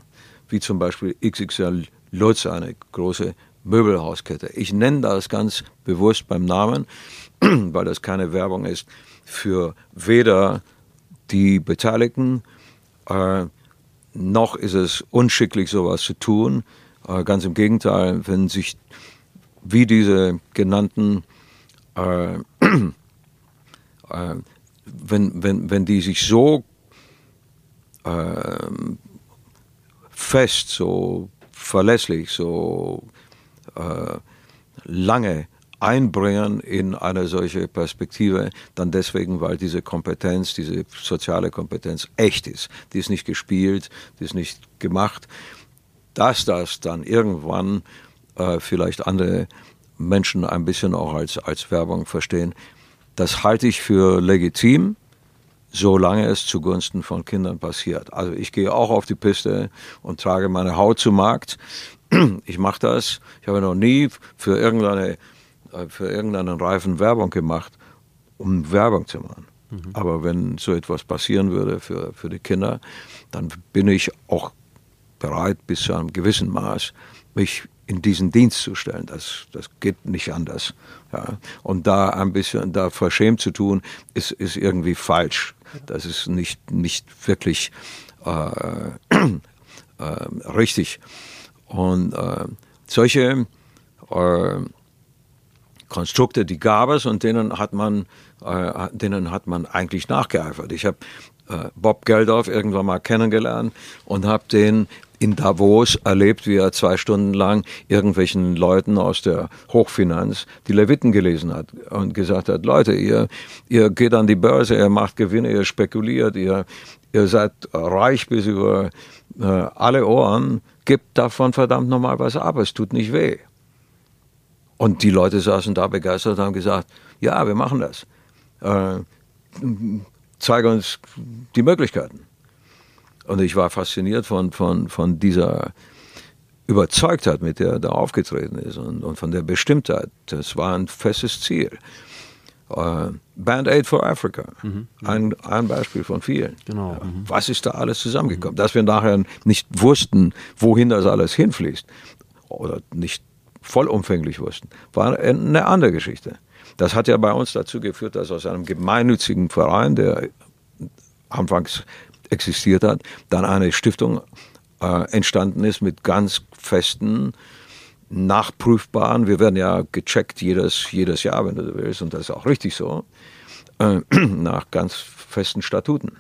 wie zum Beispiel XXL Lutz, eine große Möbelhauskette. Ich nenne das ganz bewusst beim Namen, weil das keine Werbung ist für weder die Beteiligten, äh, noch ist es unschicklich, sowas zu tun. Äh, ganz im Gegenteil, wenn sich wie diese genannten, äh, äh wenn, wenn, wenn die sich so ähm, fest, so verlässlich, so äh, lange einbringen in eine solche Perspektive, dann deswegen, weil diese Kompetenz, diese soziale Kompetenz echt ist. Die ist nicht gespielt, die ist nicht gemacht. Dass das dann irgendwann äh, vielleicht andere Menschen ein bisschen auch als, als Werbung verstehen, das halte ich für legitim, solange es zugunsten von Kindern passiert. Also ich gehe auch auf die Piste und trage meine Haut zu Markt. Ich mache das. Ich habe noch nie für irgendeine für irgendeinen Reifen Werbung gemacht, um Werbung zu machen. Mhm. Aber wenn so etwas passieren würde für, für die Kinder, dann bin ich auch bereit, bis zu einem gewissen Maß mich in diesen Dienst zu stellen. Das, das geht nicht anders. Ja. Und da ein bisschen da verschämt zu tun, ist, ist irgendwie falsch. Das ist nicht, nicht wirklich äh, äh, richtig. Und äh, solche äh, Konstrukte, die gab es und denen hat man, äh, denen hat man eigentlich nachgeeifert. Ich habe äh, Bob Geldof irgendwann mal kennengelernt und habe den in Davos erlebt, wie er zwei Stunden lang irgendwelchen Leuten aus der Hochfinanz die Leviten gelesen hat und gesagt hat, Leute, ihr, ihr geht an die Börse, ihr macht Gewinne, ihr spekuliert, ihr, ihr seid reich bis über äh, alle Ohren, gebt davon verdammt nochmal was ab, es tut nicht weh. Und die Leute saßen da begeistert und haben gesagt, ja, wir machen das. Äh, zeige uns die Möglichkeiten. Und ich war fasziniert von, von, von dieser Überzeugtheit, mit der er da aufgetreten ist und, und von der Bestimmtheit. Das war ein festes Ziel. Uh, Band Aid for Africa, mhm. ein, ein Beispiel von vielen. Genau. Mhm. Was ist da alles zusammengekommen? Dass wir nachher nicht wussten, wohin das alles hinfließt oder nicht vollumfänglich wussten, war eine andere Geschichte. Das hat ja bei uns dazu geführt, dass aus einem gemeinnützigen Verein, der anfangs existiert hat, dann eine Stiftung äh, entstanden ist mit ganz festen, nachprüfbaren, wir werden ja gecheckt jedes, jedes Jahr, wenn du willst, und das ist auch richtig so, äh, nach ganz festen Statuten,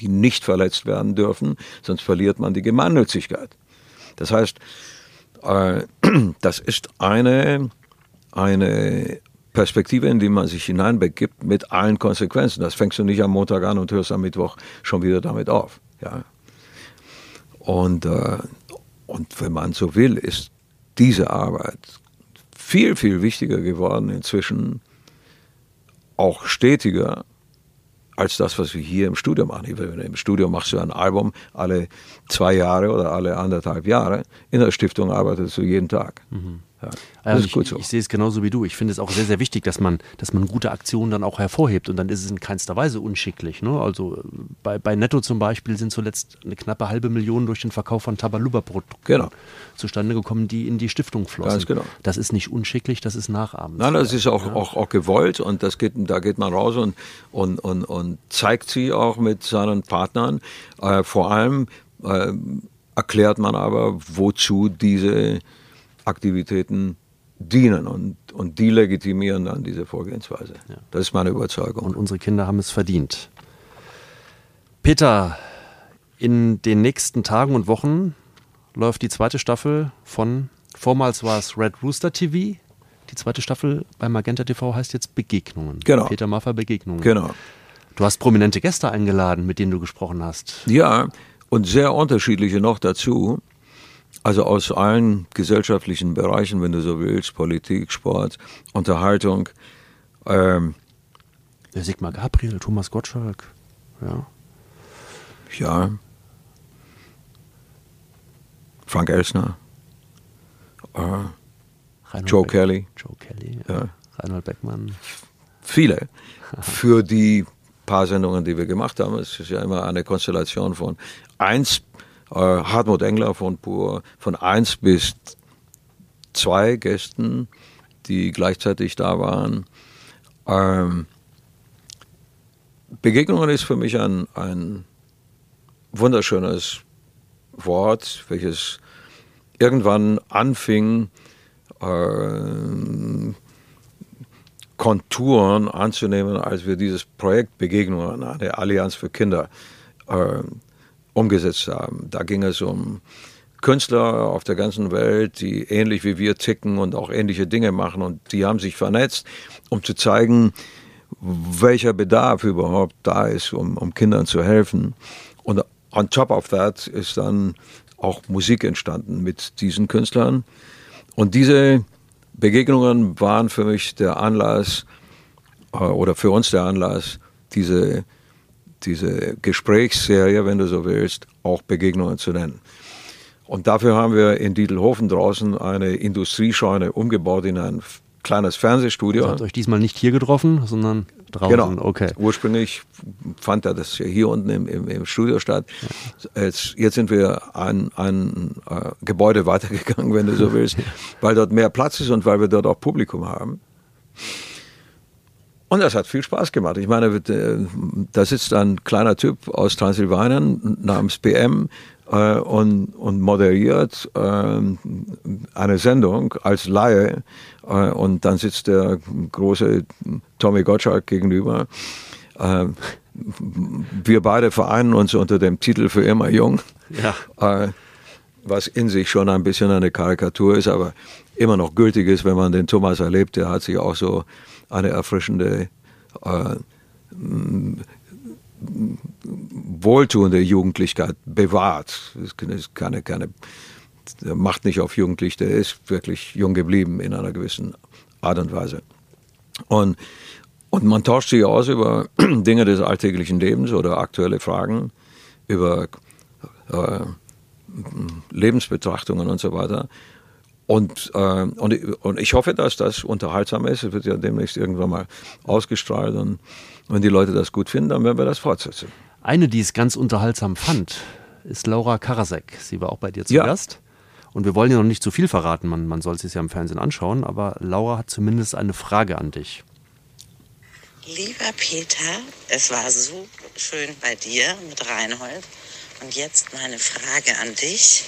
die nicht verletzt werden dürfen, sonst verliert man die Gemeinnützigkeit. Das heißt, äh, das ist eine, eine Perspektive, in die man sich hineinbegibt, mit allen Konsequenzen. Das fängst du nicht am Montag an und hörst am Mittwoch schon wieder damit auf. Ja. Und, äh, und wenn man so will, ist diese Arbeit viel, viel wichtiger geworden inzwischen, auch stetiger als das, was wir hier im Studio machen. Im Studio machst du ein Album alle zwei Jahre oder alle anderthalb Jahre. In der Stiftung arbeitest du jeden Tag. Mhm. Ja, also ich, so. ich, sehe es genauso wie du. Ich finde es auch sehr, sehr wichtig, dass man, dass man gute Aktionen dann auch hervorhebt und dann ist es in keinster Weise unschicklich. Ne? Also bei, bei Netto zum Beispiel sind zuletzt eine knappe halbe Million durch den Verkauf von Tabaluba-Produkten genau. zustande gekommen, die in die Stiftung flossen. Ganz genau. Das ist nicht unschicklich, das ist Nachahmend. Nein, das ist auch, ja. auch, auch gewollt und das geht, da geht man raus und, und, und, und zeigt sie auch mit seinen Partnern. Äh, vor allem äh, erklärt man aber, wozu diese Aktivitäten dienen und, und die legitimieren dann diese Vorgehensweise. Ja. Das ist meine Überzeugung. Und unsere Kinder haben es verdient. Peter, in den nächsten Tagen und Wochen läuft die zweite Staffel von, vormals war es Red Rooster TV. Die zweite Staffel bei Magenta TV heißt jetzt Begegnungen. Genau. Peter Maffay Begegnungen. Genau. Du hast prominente Gäste eingeladen, mit denen du gesprochen hast. Ja, und sehr unterschiedliche noch dazu. Also aus allen gesellschaftlichen Bereichen, wenn du so willst, Politik, Sport, Unterhaltung. Ähm, Der Sigmar Gabriel, Thomas Gottschalk. Ja. ja. Frank Elsner. Äh, Joe Beck- Kelly. Joe Kelly. Ja. Reinhold Beckmann. viele für die paar Sendungen, die wir gemacht haben. Es ist ja immer eine Konstellation von eins, äh, Hartmut Engler von Pur, von eins bis zwei Gästen, die gleichzeitig da waren. Ähm, Begegnungen ist für mich ein, ein wunderschönes Wort, welches irgendwann anfing, äh, Konturen anzunehmen, als wir dieses Projekt Begegnungen an der Allianz für Kinder äh, umgesetzt haben. Da ging es um Künstler auf der ganzen Welt, die ähnlich wie wir ticken und auch ähnliche Dinge machen und die haben sich vernetzt, um zu zeigen, welcher Bedarf überhaupt da ist, um, um Kindern zu helfen. Und on top of that ist dann auch Musik entstanden mit diesen Künstlern. Und diese Begegnungen waren für mich der Anlass, äh, oder für uns der Anlass, diese, diese Gesprächsserie, wenn du so willst, auch Begegnungen zu nennen. Und dafür haben wir in Dietelhofen draußen eine Industriescheune umgebaut in ein kleines Fernsehstudio. Ihr habt euch diesmal nicht hier getroffen, sondern draußen. Genau. Okay. Ursprünglich fand er das hier unten im, im, im Studio statt. Jetzt, jetzt sind wir ein, ein äh, Gebäude weitergegangen, wenn du so willst, weil dort mehr Platz ist und weil wir dort auch Publikum haben. Und das hat viel Spaß gemacht. Ich meine, äh, da sitzt ein kleiner Typ aus Transsilvanien namens PM äh, und, und moderiert äh, eine Sendung als Laie. Äh, und dann sitzt der große Tommy Gottschalk gegenüber. Äh, wir beide vereinen uns unter dem Titel für immer jung. Ja. Äh, was in sich schon ein bisschen eine Karikatur ist, aber immer noch gültig ist, wenn man den Thomas erlebt. Der hat sich auch so eine erfrischende, äh, m- wohltuende Jugendlichkeit bewahrt. Das ist keine, keine, der macht nicht auf jugendlich, der ist wirklich jung geblieben in einer gewissen Art und Weise. Und, und man tauscht sich aus über Dinge des alltäglichen Lebens oder aktuelle Fragen, über äh, Lebensbetrachtungen und so weiter. Und, äh, und, und ich hoffe, dass das unterhaltsam ist. Es wird ja demnächst irgendwann mal ausgestrahlt. Und wenn die Leute das gut finden, dann werden wir das fortsetzen. Eine, die es ganz unterhaltsam fand, ist Laura Karasek. Sie war auch bei dir zu Ja. Gast. Und wir wollen ja noch nicht zu viel verraten, man, man soll es sich ja im Fernsehen anschauen, aber Laura hat zumindest eine Frage an dich. Lieber Peter, es war so schön bei dir mit Reinhold. Und jetzt meine Frage an dich.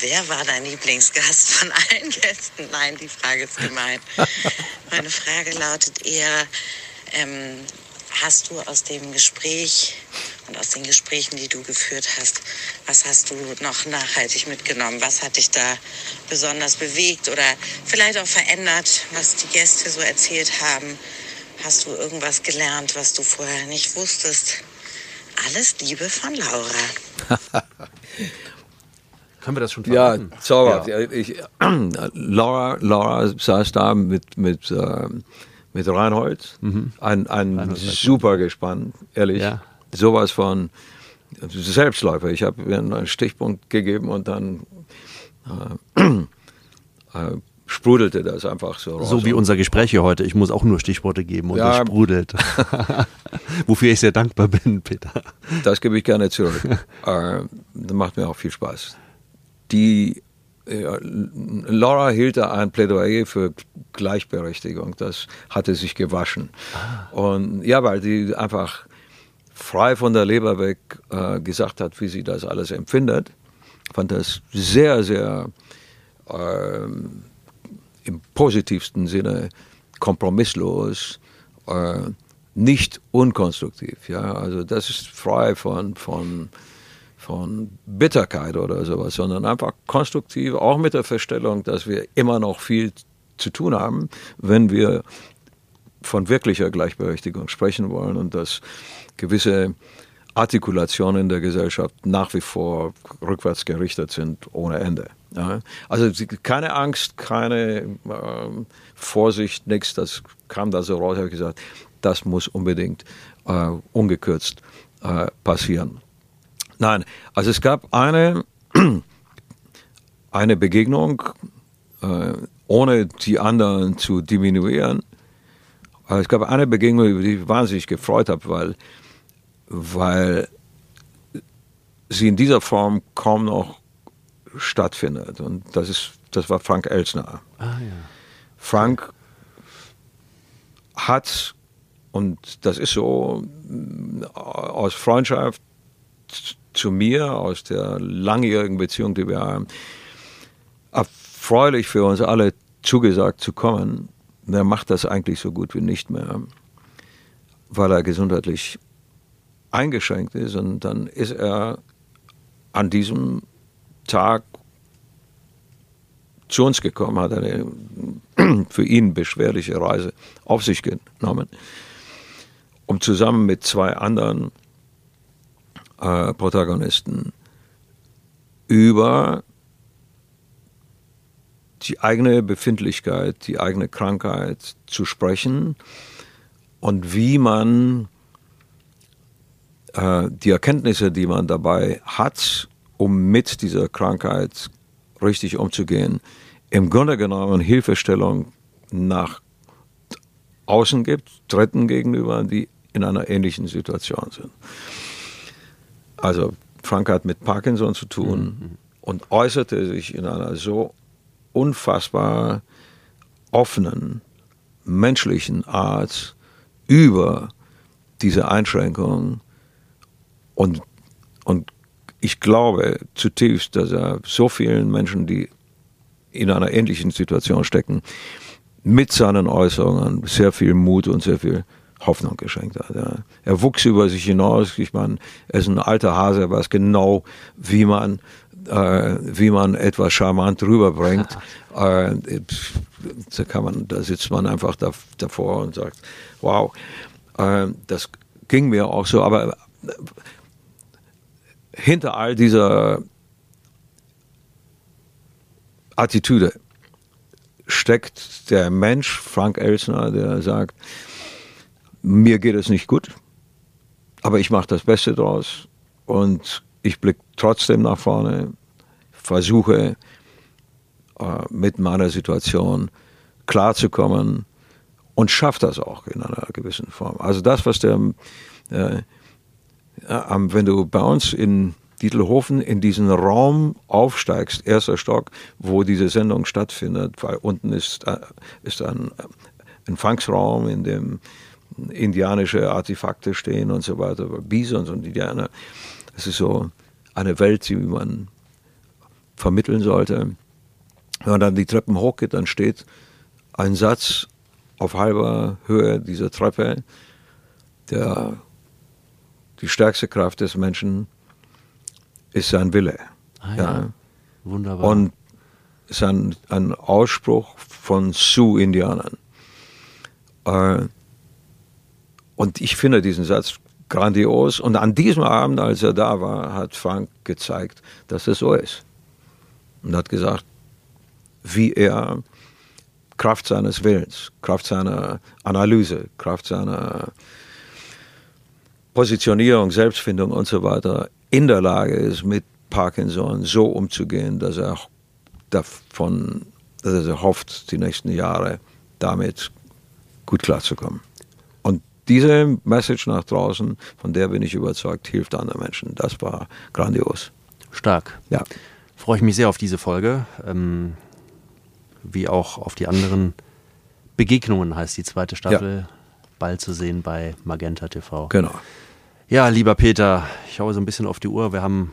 Wer war dein Lieblingsgast von allen Gästen? Nein, die Frage ist gemein. Meine Frage lautet eher, ähm, hast du aus dem Gespräch und aus den Gesprächen, die du geführt hast, was hast du noch nachhaltig mitgenommen? Was hat dich da besonders bewegt oder vielleicht auch verändert, was die Gäste so erzählt haben? Hast du irgendwas gelernt, was du vorher nicht wusstest? Alles Liebe von Laura. Können wir das schon Ja, verraten? zauberhaft. Ja. Ich, Laura, Laura saß da mit, mit, äh, mit Reinhold. Ein, ein super Gespann, ehrlich. Ja. Sowas von Selbstläufer. Ich habe ihr einen Stichpunkt gegeben und dann äh, äh, sprudelte das einfach so raus. So wie unser Gespräch hier heute. Ich muss auch nur Stichworte geben und Ja. es sprudelt. Wofür ich sehr dankbar bin, Peter. Das gebe ich gerne zurück. äh, das macht mir auch viel Spaß. Die äh, Laura hielt da ein Plädoyer für Gleichberechtigung. Das hatte sich gewaschen. Und ja, weil die einfach frei von der Leber weg äh, gesagt hat, wie sie das alles empfindet. Fand das sehr, sehr ähm, im positivsten Sinne kompromisslos, äh, nicht unkonstruktiv. Ja? Also das ist frei von, von, von Bitterkeit oder sowas, sondern einfach konstruktiv, auch mit der Feststellung, dass wir immer noch viel zu tun haben, wenn wir von wirklicher Gleichberechtigung sprechen wollen und dass gewisse Artikulationen in der Gesellschaft nach wie vor rückwärts gerichtet sind ohne Ende. Ja. Also keine Angst, keine äh, Vorsicht, nichts, das kam da so raus, habe ich gesagt, das muss unbedingt äh, ungekürzt äh, passieren. Nein, also es gab eine, eine Begegnung, äh, ohne die anderen zu diminuieren. Also es gab eine Begegnung, über die ich wahnsinnig gefreut habe, weil, weil sie in dieser Form kaum noch stattfindet. Und das, ist, das war Frank Elsner. Ah, ja. Frank hat, und das ist so aus Freundschaft zu mir, aus der langjährigen Beziehung, die wir haben, erfreulich für uns alle zugesagt zu kommen. Der macht das eigentlich so gut wie nicht mehr, weil er gesundheitlich eingeschränkt ist. Und dann ist er an diesem Tag zu uns gekommen, hat eine für ihn beschwerliche Reise auf sich genommen, um zusammen mit zwei anderen äh, Protagonisten über die eigene Befindlichkeit, die eigene Krankheit zu sprechen und wie man äh, die Erkenntnisse, die man dabei hat, um mit dieser Krankheit richtig umzugehen, im Grunde genommen Hilfestellung nach außen gibt, Dritten gegenüber, die in einer ähnlichen Situation sind. Also Frank hat mit Parkinson zu tun mhm. und äußerte sich in einer so unfassbar offenen, menschlichen Art über diese Einschränkungen und, und ich glaube zutiefst, dass er so vielen Menschen, die in einer ähnlichen Situation stecken, mit seinen Äußerungen sehr viel Mut und sehr viel Hoffnung geschenkt hat. Ja. Er wuchs über sich hinaus. Ich meine, er ist ein alter Hase, er weiß genau, wie man, äh, wie man etwas charmant rüberbringt. äh, da, kann man, da sitzt man einfach da, davor und sagt, wow, äh, das ging mir auch so. Aber hinter all dieser Attitüde steckt der Mensch, Frank Elsner, der sagt, mir geht es nicht gut, aber ich mache das Beste draus und ich blicke trotzdem nach vorne, versuche äh, mit meiner Situation klarzukommen und schaffe das auch in einer gewissen Form. Also das, was der, äh, wenn du bei uns in Dietelhofen in diesen Raum aufsteigst, erster Stock, wo diese Sendung stattfindet, weil unten ist, äh, ist ein Empfangsraum, in dem indianische Artefakte stehen und so weiter, Bisons und Indianer. Das ist so eine Welt, die man vermitteln sollte. Wenn man dann die Treppen hochgeht, dann steht ein Satz auf halber Höhe dieser Treppe, der die stärkste Kraft des Menschen ist sein Wille. Ah, ja. ja. Wunderbar. Und ist ein, ein Ausspruch von Sioux-Indianern. Äh, und ich finde diesen Satz grandios. Und an diesem Abend, als er da war, hat Frank gezeigt, dass es so ist. Und hat gesagt, wie er Kraft seines Willens, Kraft seiner Analyse, Kraft seiner Positionierung, Selbstfindung und so weiter in der Lage ist, mit Parkinson so umzugehen, dass er davon, dass er hofft, die nächsten Jahre damit gut klarzukommen diese Message nach draußen, von der bin ich überzeugt, hilft anderen Menschen. Das war grandios. Stark. Ja. Freue ich mich sehr auf diese Folge, ähm, wie auch auf die anderen Begegnungen, heißt die zweite Staffel, ja. bald zu sehen bei Magenta TV. Genau. Ja, lieber Peter, ich schaue so ein bisschen auf die Uhr. Wir haben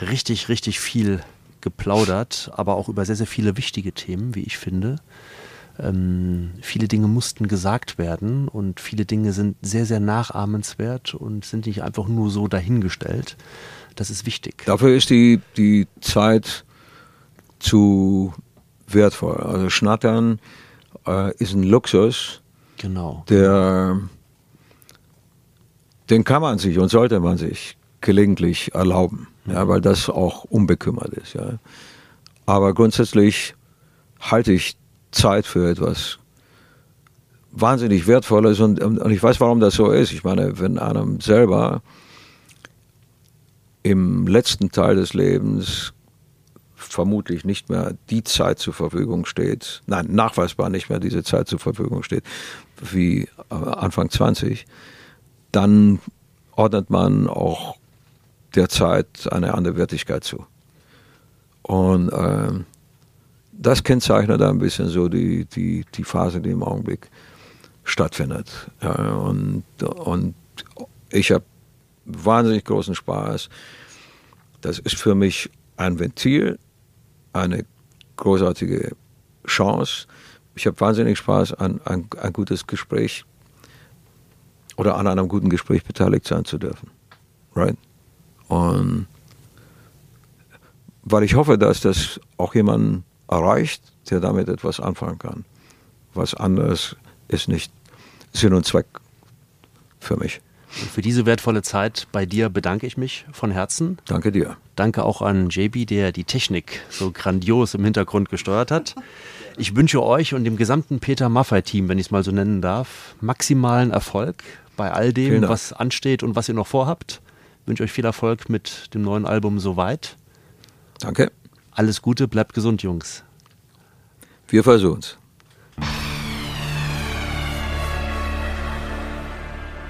richtig, richtig viel geplaudert, aber auch über sehr, sehr viele wichtige Themen, wie ich finde. Ähm, viele Dinge mussten gesagt werden und viele Dinge sind sehr, sehr nachahmenswert und sind nicht einfach nur so dahingestellt. Das ist wichtig. Dafür ist die, die Zeit zu wertvoll. Also Schnattern äh, ist ein Luxus, genau. der den kann man sich und sollte man sich gelegentlich erlauben, mhm. ja, weil das auch unbekümmert ist. Ja. Aber grundsätzlich halte ich Zeit für etwas wahnsinnig Wertvolles und, und ich weiß, warum das so ist. Ich meine, wenn einem selber im letzten Teil des Lebens vermutlich nicht mehr die Zeit zur Verfügung steht, nein, nachweisbar nicht mehr diese Zeit zur Verfügung steht, wie äh, Anfang 20, dann ordnet man auch der Zeit eine andere Wertigkeit zu. Und äh, das kennzeichnet ein bisschen so die, die, die Phase, die im Augenblick stattfindet. Und, und ich habe wahnsinnig großen Spaß. Das ist für mich ein Ventil, eine großartige Chance. Ich habe wahnsinnig Spaß an ein, ein gutes Gespräch oder an einem guten Gespräch beteiligt sein zu dürfen. Right? Und weil ich hoffe, dass das auch jemanden erreicht, der damit etwas anfangen kann. Was anderes ist nicht Sinn und Zweck für mich. Und für diese wertvolle Zeit bei dir bedanke ich mich von Herzen. Danke dir. Danke auch an JB, der die Technik so grandios im Hintergrund gesteuert hat. Ich wünsche euch und dem gesamten Peter Maffei-Team, wenn ich es mal so nennen darf, maximalen Erfolg bei all dem, was ansteht und was ihr noch vorhabt. Ich wünsche euch viel Erfolg mit dem neuen Album soweit. Danke. Alles Gute, bleibt gesund, Jungs. Wir versuchen es.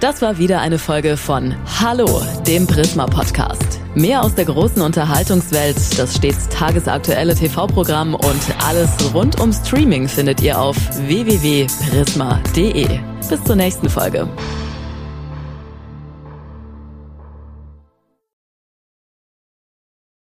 Das war wieder eine Folge von Hallo, dem Prisma Podcast. Mehr aus der großen Unterhaltungswelt, das stets tagesaktuelle TV-Programm und alles rund um Streaming findet ihr auf www.prisma.de. Bis zur nächsten Folge.